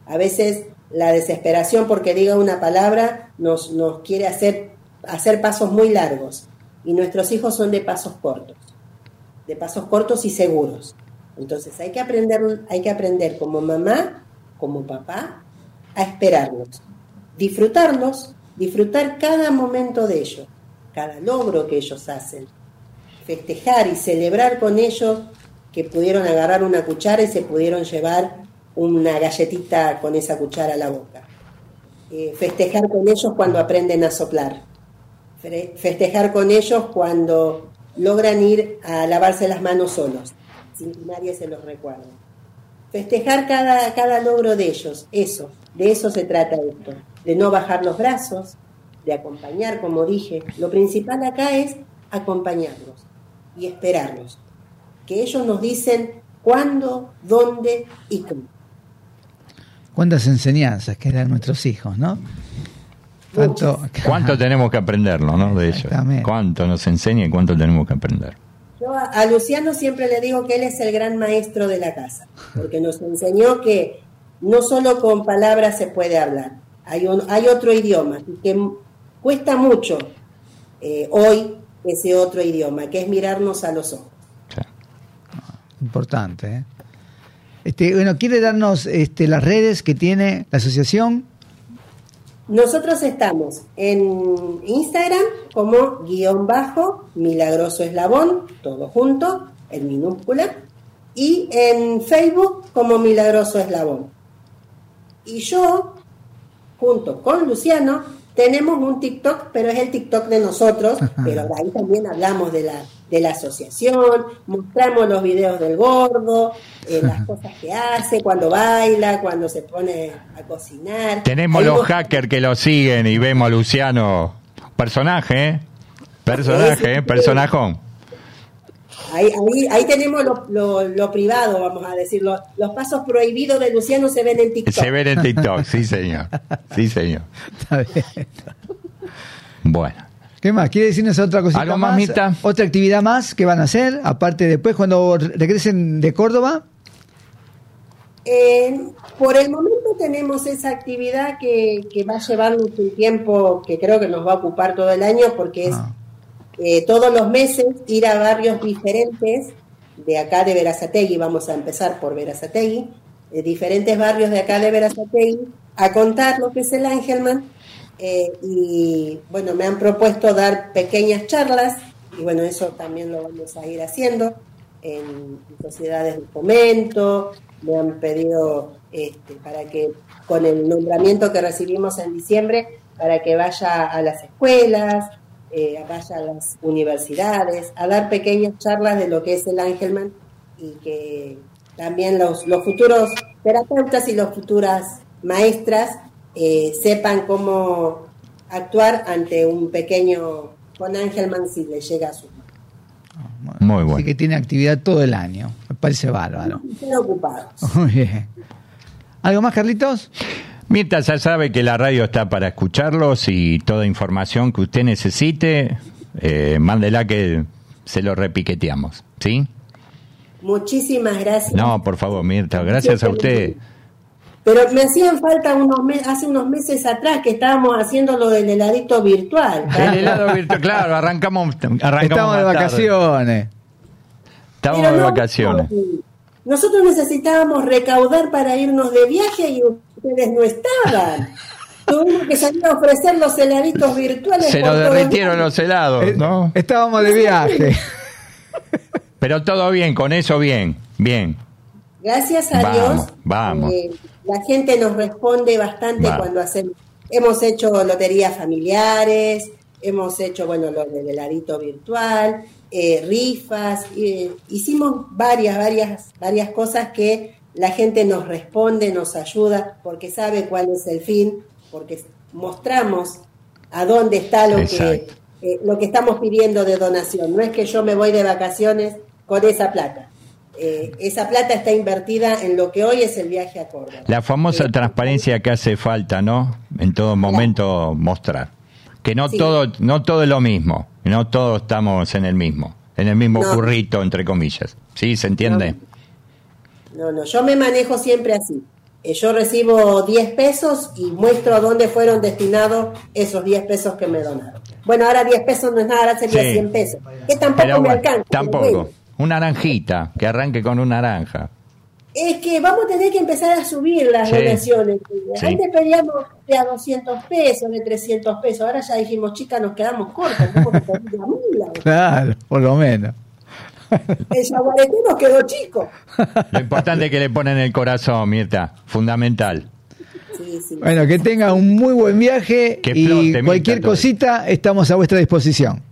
A veces la desesperación porque diga una palabra nos, nos quiere hacer, hacer pasos muy largos y nuestros hijos son de pasos cortos, de pasos cortos y seguros. Entonces hay que aprender, hay que aprender como mamá, como papá, a esperarlos, disfrutarlos, disfrutar cada momento de ellos, cada logro que ellos hacen, festejar y celebrar con ellos que pudieron agarrar una cuchara y se pudieron llevar una galletita con esa cuchara a la boca. Eh, festejar con ellos cuando aprenden a soplar. Festejar con ellos cuando logran ir a lavarse las manos solos, sin que nadie se los recuerde. Festejar cada, cada logro de ellos, eso, de eso se trata esto, de no bajar los brazos, de acompañar, como dije. Lo principal acá es acompañarlos y esperarlos que ellos nos dicen cuándo, dónde y cómo. Cuántas enseñanzas que dan nuestros hijos, ¿no? ¿Cuánto tenemos que aprenderlo, no? De ellos. ¿Cuánto nos enseña y cuánto tenemos que aprender? Yo a, Luciano siempre le digo que él es el gran maestro de la casa, porque nos enseñó que no solo con palabras se puede hablar, hay, hay otro idioma, y que cuesta mucho eh, hoy ese otro idioma, que es mirarnos a los ojos importante. ¿eh? Este, bueno, ¿quiere darnos este, las redes que tiene la asociación? Nosotros estamos en Instagram como guion bajo milagroso eslabón, todo junto, en minúscula, y en Facebook como milagroso eslabón. Y yo, junto con Luciano, tenemos un TikTok, pero es el TikTok de nosotros, pero ahí también hablamos de la, de la asociación, mostramos los videos del gordo, eh, las cosas que hace, cuando baila, cuando se pone a cocinar. Tenemos los hackers que lo siguen y vemos a Luciano, personaje, ¿eh? personaje, ¿eh? personajón. Ahí, ahí, ahí tenemos lo, lo, privado, vamos a decirlo. Los pasos prohibidos de Luciano se ven en TikTok. Se ven en TikTok, sí, señor. Sí, señor. Bueno. ¿Qué más? ¿Quiere decirnos otra cosita ¿Algo más? ¿Otra actividad más que van a hacer? Aparte, después, cuando regresen de Córdoba. Eh, por el momento tenemos esa actividad que, que va a llevarnos un tiempo que creo que nos va a ocupar todo el año porque es ah. Eh, todos los meses ir a barrios diferentes de acá de Verazategui, vamos a empezar por Verazategui, de diferentes barrios de acá de Verazategui, a contar lo que es el Angelman. Eh, y bueno, me han propuesto dar pequeñas charlas, y bueno, eso también lo vamos a ir haciendo en sociedades de fomento, me han pedido este, para que con el nombramiento que recibimos en diciembre, para que vaya a las escuelas, eh, vaya a las universidades, a dar pequeñas charlas de lo que es el Angelman y que también los, los futuros terapeutas y las futuras maestras eh, sepan cómo actuar ante un pequeño con Angelman si le llega a su Muy bueno. Así que tiene actividad todo el año. Me parece bárbaro. Están ocupados. Muy bien. ¿Algo más, Carlitos? Mientras ya sabe que la radio está para escucharlos y toda información que usted necesite, eh, mándela que se lo repiqueteamos, ¿sí? Muchísimas gracias. No, por favor, Mirta, gracias a usted. Pero me hacían falta unos me- hace unos meses atrás que estábamos haciendo lo del heladito virtual. El helado virtual, claro, arrancamos, arrancamos Estamos de vacaciones. Estamos Pero de no, vacaciones. Nosotros necesitábamos recaudar para irnos de viaje y ustedes no estaban. Tuvimos que salir a ofrecer los heladitos virtuales. Se nos derritieron los helados, Eh, ¿no? Estábamos de viaje. Pero todo bien, con eso bien, bien. Gracias a Vamos, Dios, vamos. eh, la gente nos responde bastante cuando hacemos. Hemos hecho loterías familiares, hemos hecho, bueno, lo del heladito virtual, eh, rifas, eh, hicimos varias, varias, varias cosas que la gente nos responde, nos ayuda, porque sabe cuál es el fin, porque mostramos a dónde está lo que, eh, lo que estamos pidiendo de donación. No es que yo me voy de vacaciones con esa plata. Eh, esa plata está invertida en lo que hoy es el viaje a Córdoba. La famosa transparencia que hace falta, ¿no? En todo momento mostrar. Que no Sí. todo, no todo es lo mismo, no todos estamos en el mismo, en el mismo No. currito, entre comillas. ¿Sí? ¿Se entiende? No, no, yo me manejo siempre así. Eh, yo recibo 10 pesos y muestro a dónde fueron destinados esos 10 pesos que me donaron. Bueno, ahora 10 pesos no es nada, ahora sería Sí. 100 pesos. Que tampoco me alcanza. tampoco. Una naranjita, que arranque con una naranja. Es que vamos a tener que empezar a subir las Sí. donaciones. Sí. Antes pedíamos de a 200 pesos, de 300 pesos. Ahora ya dijimos, chicas, nos quedamos cortos. que. Claro, por lo menos. El yaguareté nos quedó chico. Lo importante es que le ponen el corazón, Mirta. Fundamental. Sí, sí. Bueno, que tenga un muy buen viaje Que y flote, cualquier Mirta, cosita estamos a vuestra disposición.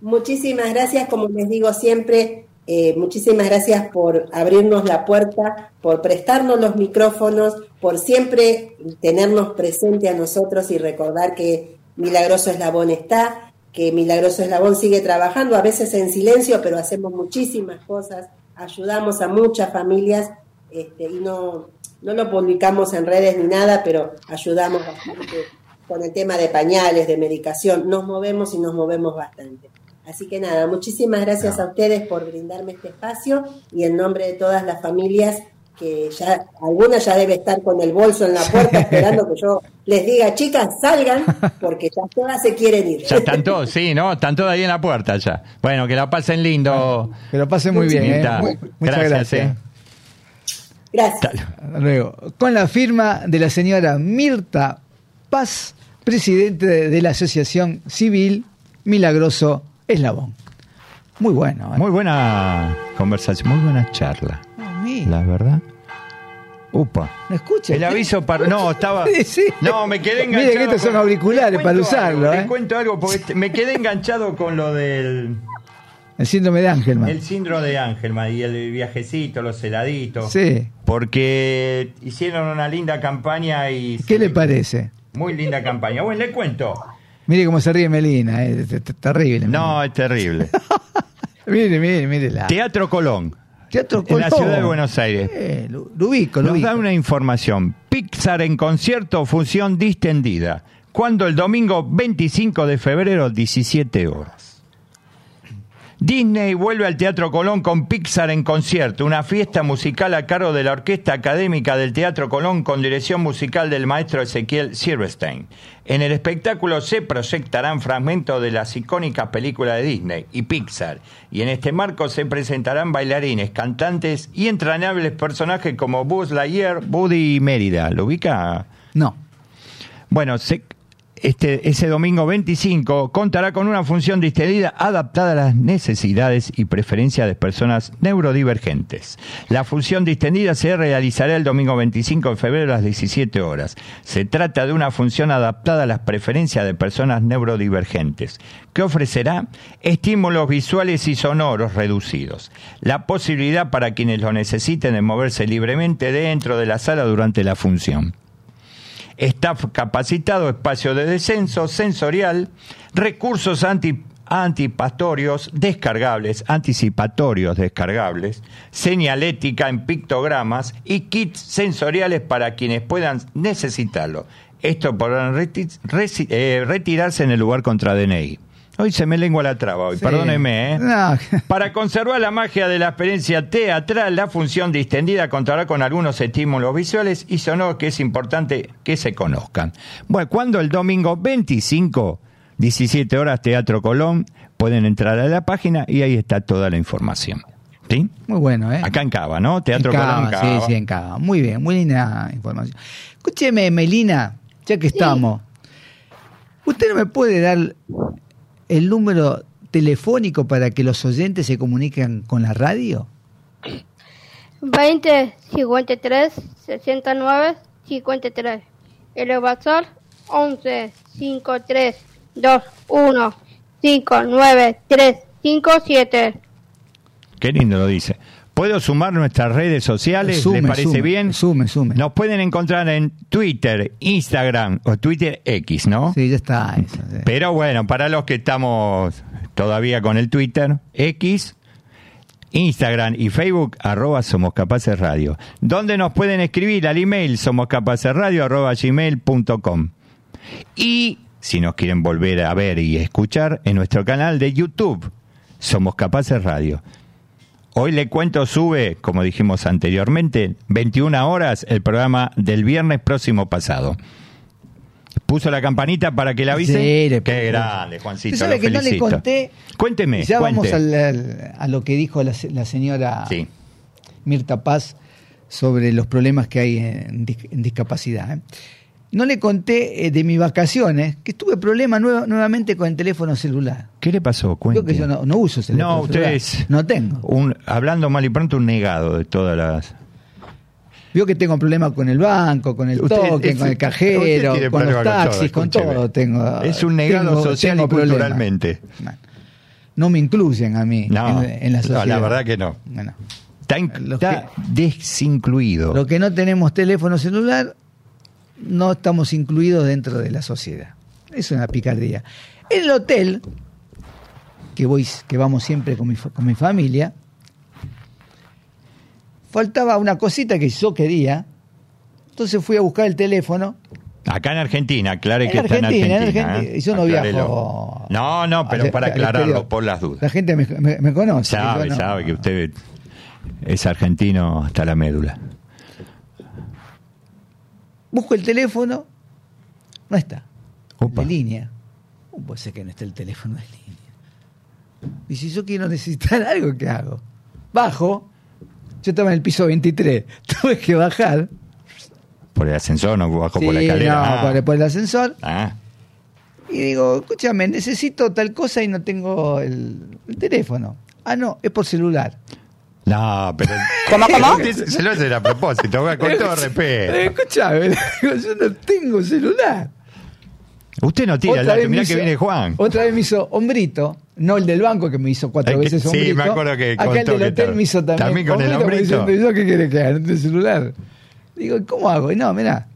Muchísimas gracias, como les digo siempre, eh, muchísimas gracias por abrirnos la puerta, por prestarnos los micrófonos, por siempre tenernos presente a nosotros y recordar que Milagroso Eslabón está, que Milagroso Eslabón sigue trabajando, a veces en silencio, pero hacemos muchísimas cosas, ayudamos a muchas familias este, y no, no lo publicamos en redes ni nada, pero ayudamos bastante con el tema de pañales, de medicación, nos movemos y nos movemos bastante. Así que nada, muchísimas gracias a ustedes por brindarme este espacio y en nombre de todas las familias que ya alguna ya debe estar con el bolso en la puerta esperando que yo les diga, chicas, salgan porque ya todas se quieren ir. Ya están todos, sí, ¿no? Están todos ahí en la puerta ya. Bueno, que la pasen lindo. Que lo pasen muy bien. ¿eh? Muchas gracias. eh. Gracias. Hasta luego. Con la firma de la señora Mirta Paz, presidente de, de la Asociación Civil Milagroso Eslabón. Muy bueno. ¿eh? Muy buena conversación, muy buena charla. Ah, La verdad. Upa. ¿No escucha? El aviso para. No, estaba. Sí, sí. No, me quedé Mire enganchado. que estos son con- auriculares Les para usarlo, algo, ¿eh? Cuento algo, porque este- me quedé enganchado con lo del. El síndrome de Angelman. El síndrome de Angelman y el viajecito, los heladitos. Sí. Porque hicieron una linda campaña y. ¿Qué le parece? Muy linda campaña. Bueno, le cuento. Mire cómo se ríe Melina, eh, terrible. No, es terrible. Mire, mire, mire la. Teatro Colón. Teatro En la Colón. ciudad de Buenos Aires. Eh, lo, lo ubico, lo Nos ubico. da una información. Pixar en concierto, función distendida. Cuando el domingo 25 de febrero, 17 horas. Disney vuelve al Teatro Colón con Pixar en concierto, una fiesta musical a cargo de la Orquesta Académica del Teatro Colón con dirección musical del maestro Ezequiel Silverstein. En el espectáculo se proyectarán fragmentos de las icónicas películas de Disney y Pixar, y en este marco se presentarán bailarines, cantantes y entrañables personajes como Buzz Lightyear, Woody y Mérida. ¿Lo ubica? No. Bueno, se- este, ese domingo 25 contará con una función distendida adaptada a las necesidades y preferencias de personas neurodivergentes. La función distendida se realizará el domingo 25 de febrero a las 17 horas. Se trata de una función adaptada a las preferencias de personas neurodivergentes, que ofrecerá estímulos visuales y sonoros reducidos, la posibilidad para quienes lo necesiten de moverse libremente dentro de la sala durante la función staff capacitado, espacio de descenso sensorial, recursos anti, antipastorios descargables, anticipatorios descargables, señalética en pictogramas y kits sensoriales para quienes puedan necesitarlo. Esto podrán eh, retirarse en el lugar contra DNI. Hoy se me lengua la traba hoy, Sí. perdóneme, ¿eh? No. Para conservar la magia de la experiencia teatral, la función distendida contará con algunos estímulos visuales y sonoros que es importante que se conozcan. Bueno, cuando el domingo 25, 17 horas, Teatro Colón, pueden entrar a la página y ahí está toda la información. ¿Sí? Muy bueno, ¿eh? Acá en Cava, ¿no? Teatro En Cava, Colón, Cava. Sí, sí, en Cava. Muy bien, muy linda información. Escúcheme, Melina, ya que estamos. ¿Usted no me puede dar el número telefónico para que los oyentes se comuniquen con la radio? 20 53 69 53. El evasor 11 53 21 59 3 57. Qué lindo lo dice. ¿Puedo sumar nuestras redes sociales? Sume, ¿Le parece sume, bien? Sume, sume. Nos pueden encontrar en Twitter, Instagram o Twitter X, ¿no? Sí, ya está. eso, sí. Pero bueno, para los que estamos todavía con el Twitter, X, Instagram y Facebook, arroba Somos Capaces Radio. Donde nos pueden escribir al email somoscapacesradio arroba gmail.com. Y si nos quieren volver a ver y escuchar, en nuestro canal de YouTube, Somos Capaces Radio. Hoy le cuento sube, como dijimos anteriormente, 21 horas el programa del viernes próximo pasado. ¿Puso la campanita para que la avise? Sí, le Qué grande, Juancito. ¿Usted sabe lo que no le conté? Cuénteme, Ya vamos cuente. al- al- a lo que dijo la, se- la señora Sí. Mirta Paz sobre los problemas que hay en, dis- en discapacidad. ¿eh? No le conté eh, de mis vacaciones, que tuve problemas nueva- nuevamente con el teléfono celular. ¿Qué le pasó? Cuente. Yo que yo no, no uso teléfono No, usted celular. es- No tengo. Un, hablando mal y pronto, un negado de todas las... Vio que tengo problemas con el banco, con el token, es- con el cajero, con los problema con todo, taxis, con todo. Tengo, Es un negado tengo- social y problemas. culturalmente. No me incluyen a mí No, en, en la no, sociedad. la verdad que no. Bueno. Está, está desincluido. Los que no tenemos teléfono celular no estamos incluidos dentro de la sociedad. Es una picardía. En el hotel, que voy, que vamos siempre con mi, con mi familia, faltaba una cosita que yo quería. Entonces fui a buscar el teléfono. Acá en Argentina, aclare En que está en Argentina, en Argentina. Argentina. ¿eh? Y yo no Aclárelo. viajo No, no, pero para aclararlo, por las dudas. La gente me, me- me conoce. Sabe, no- sabe que usted es argentino hasta la médula. Busco el teléfono, no está. Opa. De línea. ¿Cómo puede ser que no esté el teléfono de línea? Y si yo quiero necesitar algo, ¿qué hago? Bajo. Yo estaba en el piso 23. Tuve que bajar. Por el ascensor, no bajo Sí, por la escalera. no, Ah. por, por el ascensor. Ah. Y digo, escúchame, necesito tal cosa y no tengo el, el teléfono. Ah, no, es por celular. No, pero. ¿Cómo, cómo? Se lo hace a propósito, con todo Eh, respeto. Escúchame, digo, yo no tengo celular. Usted no tira el Otra dato, vez mirá me que viene Juan. Otra vez me hizo hombrito, no el del banco que me hizo cuatro que- veces sí, hombrito. me acuerdo que Acá el del hotel me hizo también. también con el hombrito. diciendo, ¿Yo qué quiere que haga? ¿No tengo celular? Digo, ¿cómo hago? Y no, mirá,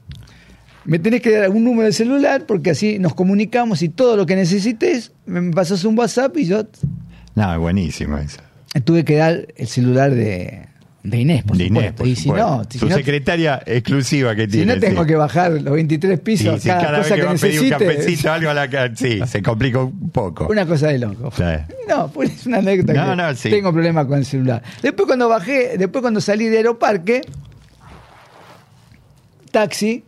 me tenés que dar algún número de celular porque así nos comunicamos y todo lo que necesites, me pasas un WhatsApp y yo No, buenísimo eso. Tuve que dar el celular de, de Inés, por De Inés, supuesto. por y si supuesto. no, si Su no, secretaria exclusiva que si tiene. no tengo sí. que bajar los 23 Sí, pisos, sí, cada, cada, vez cosa que que, va a pedir un necesite. cafecito, algo a la ca- Sí, se complica un poco. Una cosa de loco. Sí. No, pues es una anécdota No, que no, sí. tengo problemas con el celular. Después cuando bajé, después cuando salí de Aeroparque, taxi,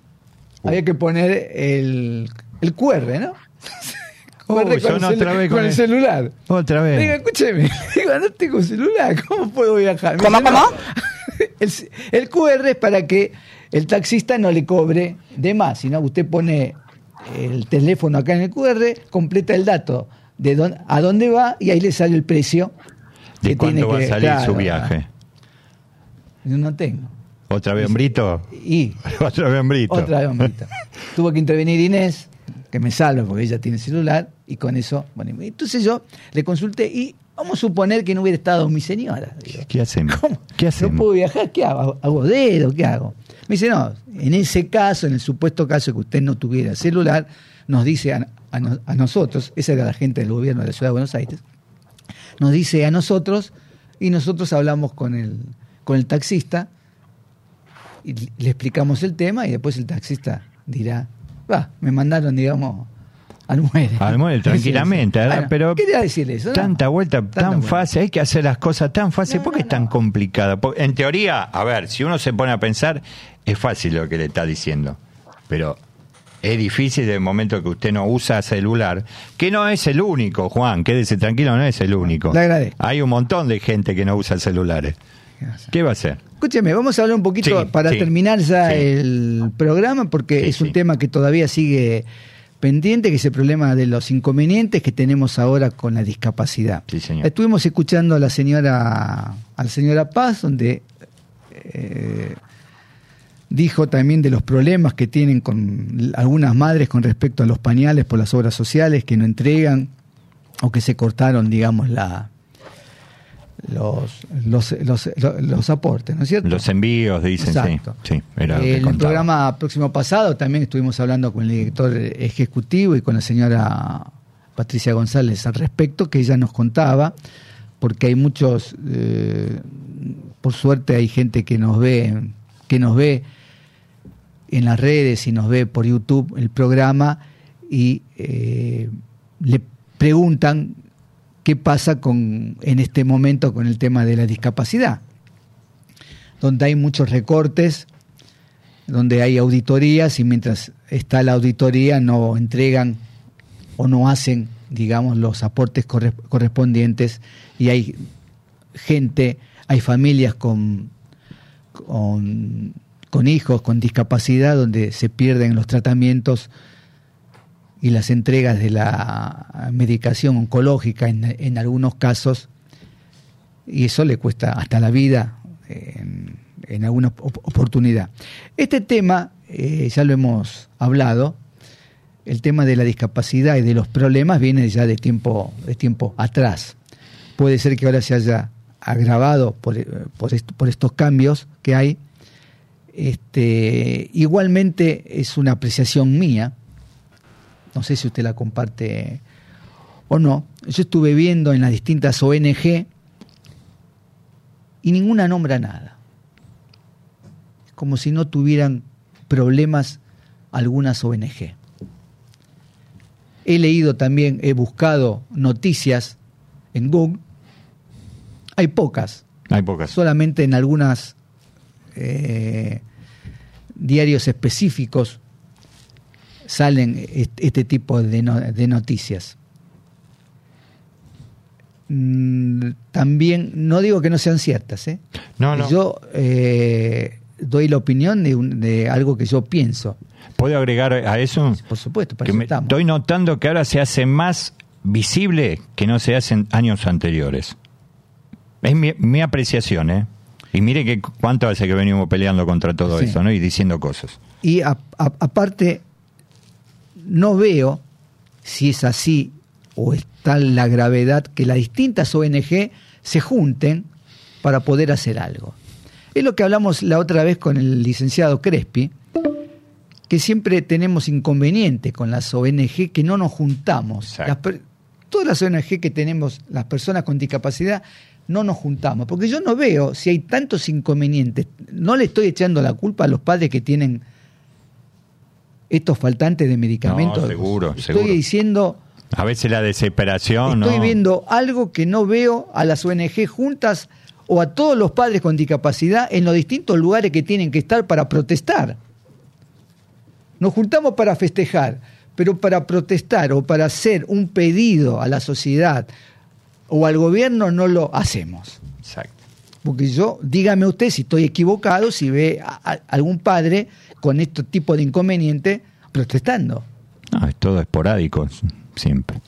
había que poner el, el QR, ¿no? Oh, con, el, otra vez con con el el- celular. Otra vez. Digo, escúcheme, digo, no tengo celular, ¿cómo puedo viajar? ¿Cómo, cómo? El, el QR es para que el taxista no le cobre de más, sino usted pone el teléfono acá en el QR, completa el dato de dónde, a dónde va y ahí le sale el precio. ¿De que cuándo tiene va a que- salir claro, su viaje? Yo no tengo. ¿Otra vez, hombrito? Y ¿Otra vez, hombrito? otra vez, hombrito. Tuvo que intervenir Inés, que me salva porque ella tiene celular, y con eso, bueno, entonces yo le consulté y vamos a suponer que no hubiera estado mi señora. Digo, ¿Qué hacemos? ¿Cómo? ¿Qué No hacemos? puedo viajar, ¿qué hago? ¿Hago dedo? ¿Qué hago? Me dice, no, en ese caso, en el supuesto caso que usted no tuviera celular, nos dice a, a no- a nosotros, esa era la gente del gobierno de la ciudad de Buenos Aires, nos dice a nosotros y nosotros hablamos con el, con el taxista y le explicamos el tema y después el taxista dirá, va, me mandaron, digamos, Almuere. Almuere tranquilamente, ¿verdad? Bueno, pero quería decir eso. ¿no? tanta vuelta tan vuelta. fácil, hay que hacer las cosas tan fácil, No, ¿por qué no, es tan complicada? En teoría, a ver, si uno se pone a pensar, es fácil lo que le está diciendo, pero es difícil desde el momento que usted no usa celular, que no es el único, Juan, quédese tranquilo, no es el único. Le agradezco. Hay un montón de gente que no usa celulares. ¿Qué va a hacer? Escúcheme, vamos a hablar un poquito Sí, para sí, terminar ya sí. el programa, porque es un tema que todavía sigue pendiente, que es el problema de los inconvenientes que tenemos ahora con la discapacidad. Sí, señor. Estuvimos escuchando a la señora, a la señora Paz, donde eh, dijo también de los problemas que tienen con algunas madres con respecto a los pañales por las obras sociales que no entregan o que se cortaron, digamos, la los, los, los, los- aportes, ¿no es cierto? Los envíos, dicen, Exacto. sí. sí era lo el programa próximo pasado también estuvimos hablando con el director ejecutivo y con la señora Patricia González al respecto, que ella nos contaba, porque hay muchos, eh, por suerte hay gente que nos ve, que nos ve en las redes y nos ve por YouTube el programa y eh, le preguntan qué pasa con en este momento con el tema de la discapacidad donde hay muchos recortes, donde hay auditorías y mientras está la auditoría no entregan o no hacen, digamos, los aportes corre- correspondientes y hay gente, hay familias con, con, con hijos con discapacidad donde se pierden los tratamientos y las entregas de la medicación oncológica en, algunos casos y eso le cuesta hasta la vida en, alguna op- oportunidad. Este tema, eh, ya lo hemos hablado, el tema de la discapacidad y de los problemas viene ya de tiempo, de tiempo atrás. Puede ser que ahora se haya agravado por, eh, por estos cambios que hay. Este, igualmente es una apreciación mía, no sé si usted la comparte o no. Yo estuve viendo en las distintas ONG y ninguna nombra nada. Es como si no tuvieran problemas algunas ONG. He leído también, he buscado noticias en Google. Hay pocas, Hay pocas. solamente en algunas eh, diarios específicos salen est- este tipo de, no- de noticias. Mm, También, no digo que no sean ciertas, ¿eh? No, no. yo eh, doy la opinión de, un- de algo que yo pienso, ¿Puedo agregar a eso? por supuesto, para que eso me- estamos. estoy notando que ahora se hace más visible que no se hace en años anteriores. Es mi, mi apreciación, ¿eh? Y mire que cuánto hace que venimos peleando contra todo Sí. eso, ¿no? Y diciendo cosas. Y aparte, no veo si es así o está la gravedad que las distintas ONG se junten para poder hacer algo. Es lo que hablamos la otra vez con el licenciado Crespi, que siempre tenemos inconveniente con las ONG que no nos juntamos. Las todas las ONG que tenemos, las personas con discapacidad, no nos juntamos. Porque yo no veo si hay tantos inconvenientes. No le estoy echando la culpa a los padres que tienen estos faltantes de medicamentos. No, seguro, estoy seguro. diciendo, A veces la desesperación, estoy ¿no? viendo algo que no veo a las ONG juntas o a todos los padres con discapacidad en los distintos lugares que tienen que estar para protestar. Nos juntamos para festejar, pero para protestar o para hacer un pedido a la sociedad o al gobierno no lo hacemos. Exacto. Porque yo, dígame usted si estoy equivocado, si ve a, a- algún padre con este tipo de inconveniente protestando. No, es todo esporádico, siempre.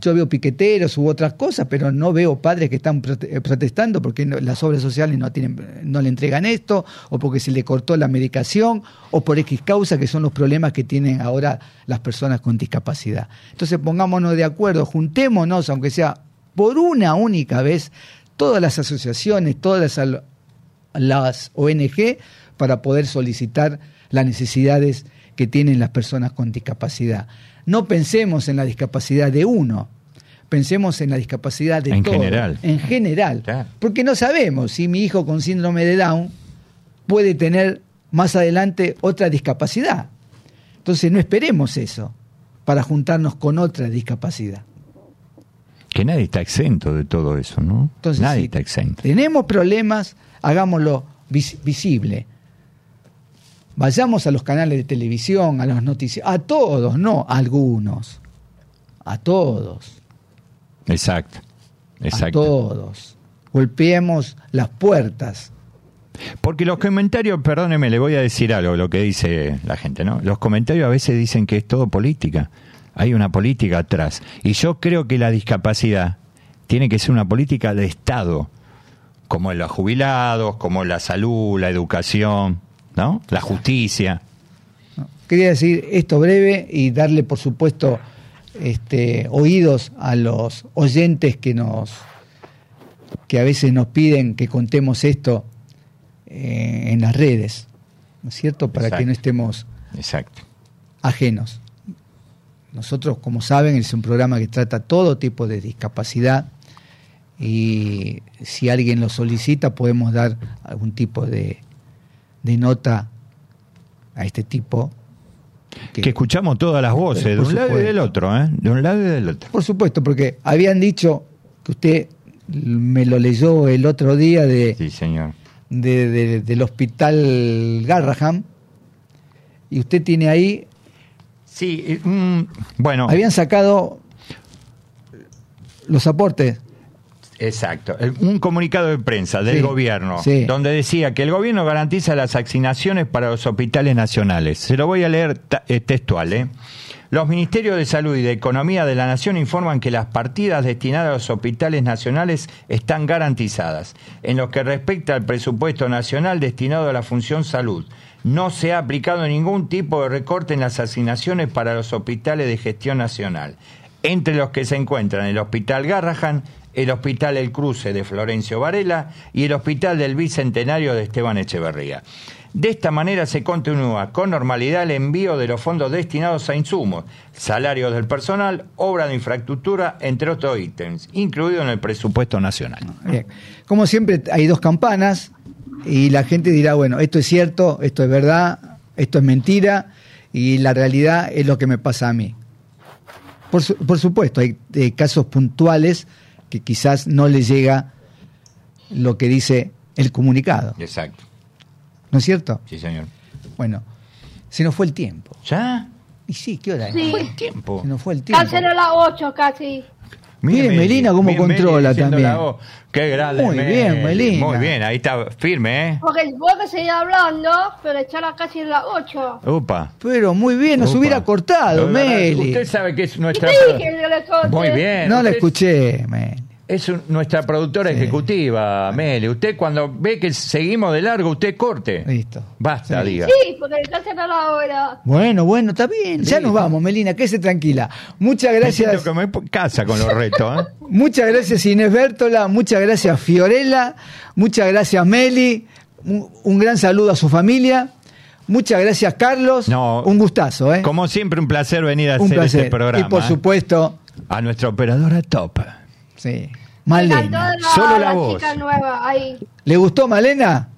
Yo veo piqueteros u otras cosas, pero no veo padres que están eh, protestando porque no- las obras sociales no tienen, no le entregan esto, o porque se le cortó la medicación, o por X causa, que son los problemas que tienen ahora las personas con discapacidad. Entonces pongámonos de acuerdo, juntémonos, aunque sea por una única vez, todas las asociaciones, todas las ONG, para poder solicitar las necesidades que tienen las personas con discapacidad. No pensemos en la discapacidad de uno, pensemos en la discapacidad de En todos, general. En general. Claro. Porque no sabemos si mi hijo con síndrome de Down puede tener más adelante otra discapacidad. Entonces no esperemos eso. para juntarnos con otra discapacidad. Que nadie está exento de todo eso, ¿no? Entonces, nadie si está exento. tenemos problemas, hagámoslo vis- visible. Vayamos a los canales de televisión, a los noticias, a todos, no a algunos, a todos, Exacto. a Exacto. todos. Golpeemos las puertas. Porque los comentarios, perdóneme, le voy a decir algo, lo que dice la gente, ¿no? Los comentarios a veces dicen que es todo política. Hay una política atrás. Y yo creo que la discapacidad tiene que ser una política de Estado, como en los jubilados, como la salud, la educación, ¿no? La justicia. Quería decir esto breve y darle, por supuesto, este, oídos a los oyentes que nos que a veces nos piden que contemos esto eh, en las redes, ¿no es cierto? Para que no estemos Exacto. ajenos. Nosotros, como saben, es un programa que trata todo tipo de discapacidad y si alguien lo solicita podemos dar algún tipo de, de nota a este tipo. Que escuchamos todas las voces, de un lado y del otro, ¿eh? De un lado y del otro. Por supuesto, porque habían dicho que usted me lo leyó el otro día de, Sí, señor. de- de- del hospital Garraham y usted tiene ahí, Sí, eh, mm, bueno. habían sacado los aportes. Exacto. Un comunicado de prensa del Sí, gobierno, sí. donde decía que el gobierno garantiza las asignaciones para los hospitales nacionales. Se lo voy a leer eh, textual. ¿eh? Los ministerios de Salud y de Economía de la Nación informan que las partidas destinadas a los hospitales nacionales están garantizadas. En lo que respecta al presupuesto nacional destinado a la función salud, no se ha aplicado ningún tipo de recorte en las asignaciones para los hospitales de gestión nacional, entre los que se encuentran el Hospital Garrahan, el Hospital El Cruce de Florencio Varela y el Hospital del Bicentenario de Esteban Echeverría. De esta manera se continúa con normalidad el envío de los fondos destinados a insumos, salarios del personal, obra de infraestructura, entre otros ítems, incluido en el presupuesto nacional. Bien. Como siempre, hay dos campanas y la gente dirá, bueno, esto es cierto, esto es verdad, esto es mentira y la realidad es lo que me pasa a mí. Por, su- por supuesto, hay eh, casos puntuales que quizás no le llega lo que dice el comunicado, Exacto, ¿no es cierto? sí señor. Bueno, se nos fue el tiempo. ¿Ya? Y sí, ¿qué hora es? Sí. Tiempo. Se nos fue el tiempo. Casi a las 8 casi. Mire, Melina, cómo Mire, controla también. la. Qué grande. Muy bien, Melina. Muy bien, ahí está firme, ¿eh? Porque vos que seguís hablando, pero echar casi a las 8. Upa. Pero muy bien, nos Upa. hubiera cortado, Meli. Usted sabe que es ¿Qué nuestra. dije que le? Muy bien. No la usted escuché, Meli. Es un- nuestra productora Sí. ejecutiva, Meli. Usted cuando ve que seguimos de largo, usted corte. Listo. Basta, Sí. diga. Sí, porque casi a la hora. Bueno, bueno, está bien. Ya nos vamos, Melina, quédese tranquila. Muchas siento gracias. que me casa con los retos, ¿eh? Muchas gracias Inés Bértola, muchas gracias Fiorella, muchas gracias Meli, un, un gran saludo a su familia, muchas gracias Carlos, No. un gustazo, ¿eh? Como siempre, un placer venir a un hacer placer. este programa. y por ¿eh? supuesto, A nuestra operadora top. Sí, Malena. la, Solo la la voz. chica nueva ahí. ¿Le gustó Malena?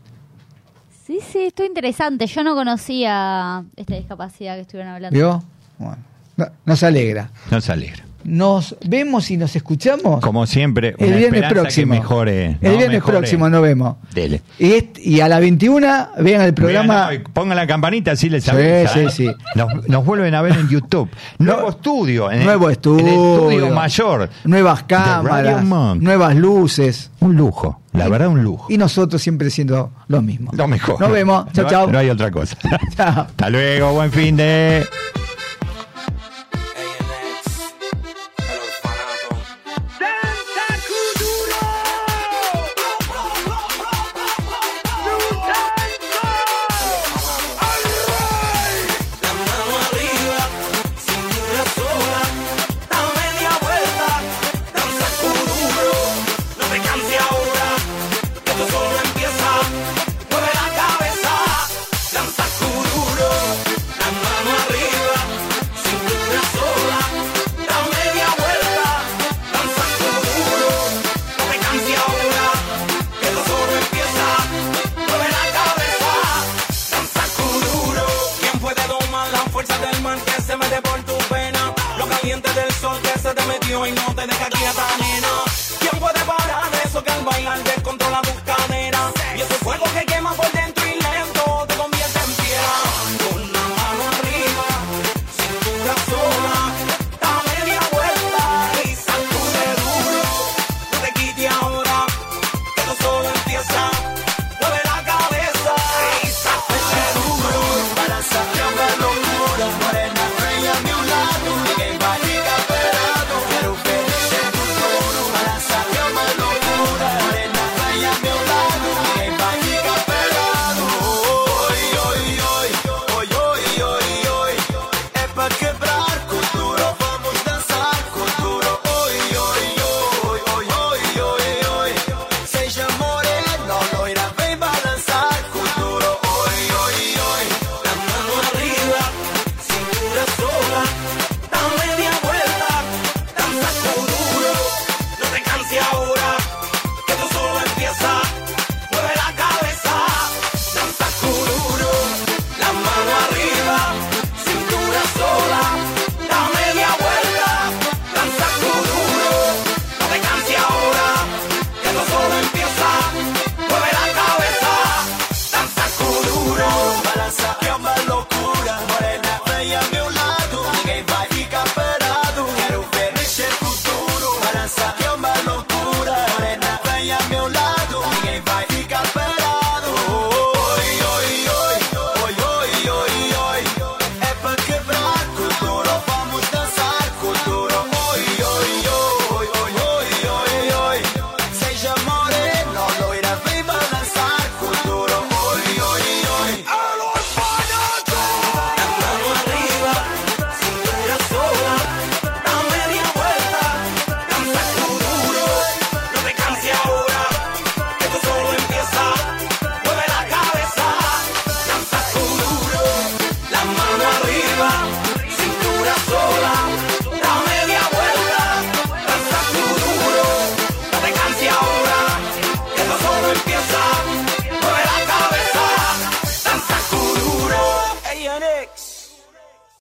Sí, sí, esto es interesante. Yo no conocía esta discapacidad que estuvieron hablando. ¿Vio? Bueno, no- nos alegra. Nos alegra. Nos vemos y nos escuchamos Como siempre, el una viernes esperanza próximo. que mejore. el viernes Mejore. próximo nos vemos. Dele. Y, a las 21 vean el programa. Vean, no, y pongan la campanita así les Sí, avisa. sí, ¿eh? sí. Nos, nos vuelven a ver en YouTube. Nuevo No- estudio. En el- Nuevo estudio. En el estudio mayor. Nuevas cámaras, nuevas luces. Un lujo. La verdad, un lujo. Y nosotros siempre siendo lo mismo. Lo mejor. Nos vemos. Chao, chao. No hay otra cosa. Chao. Hasta luego. Buen fin de.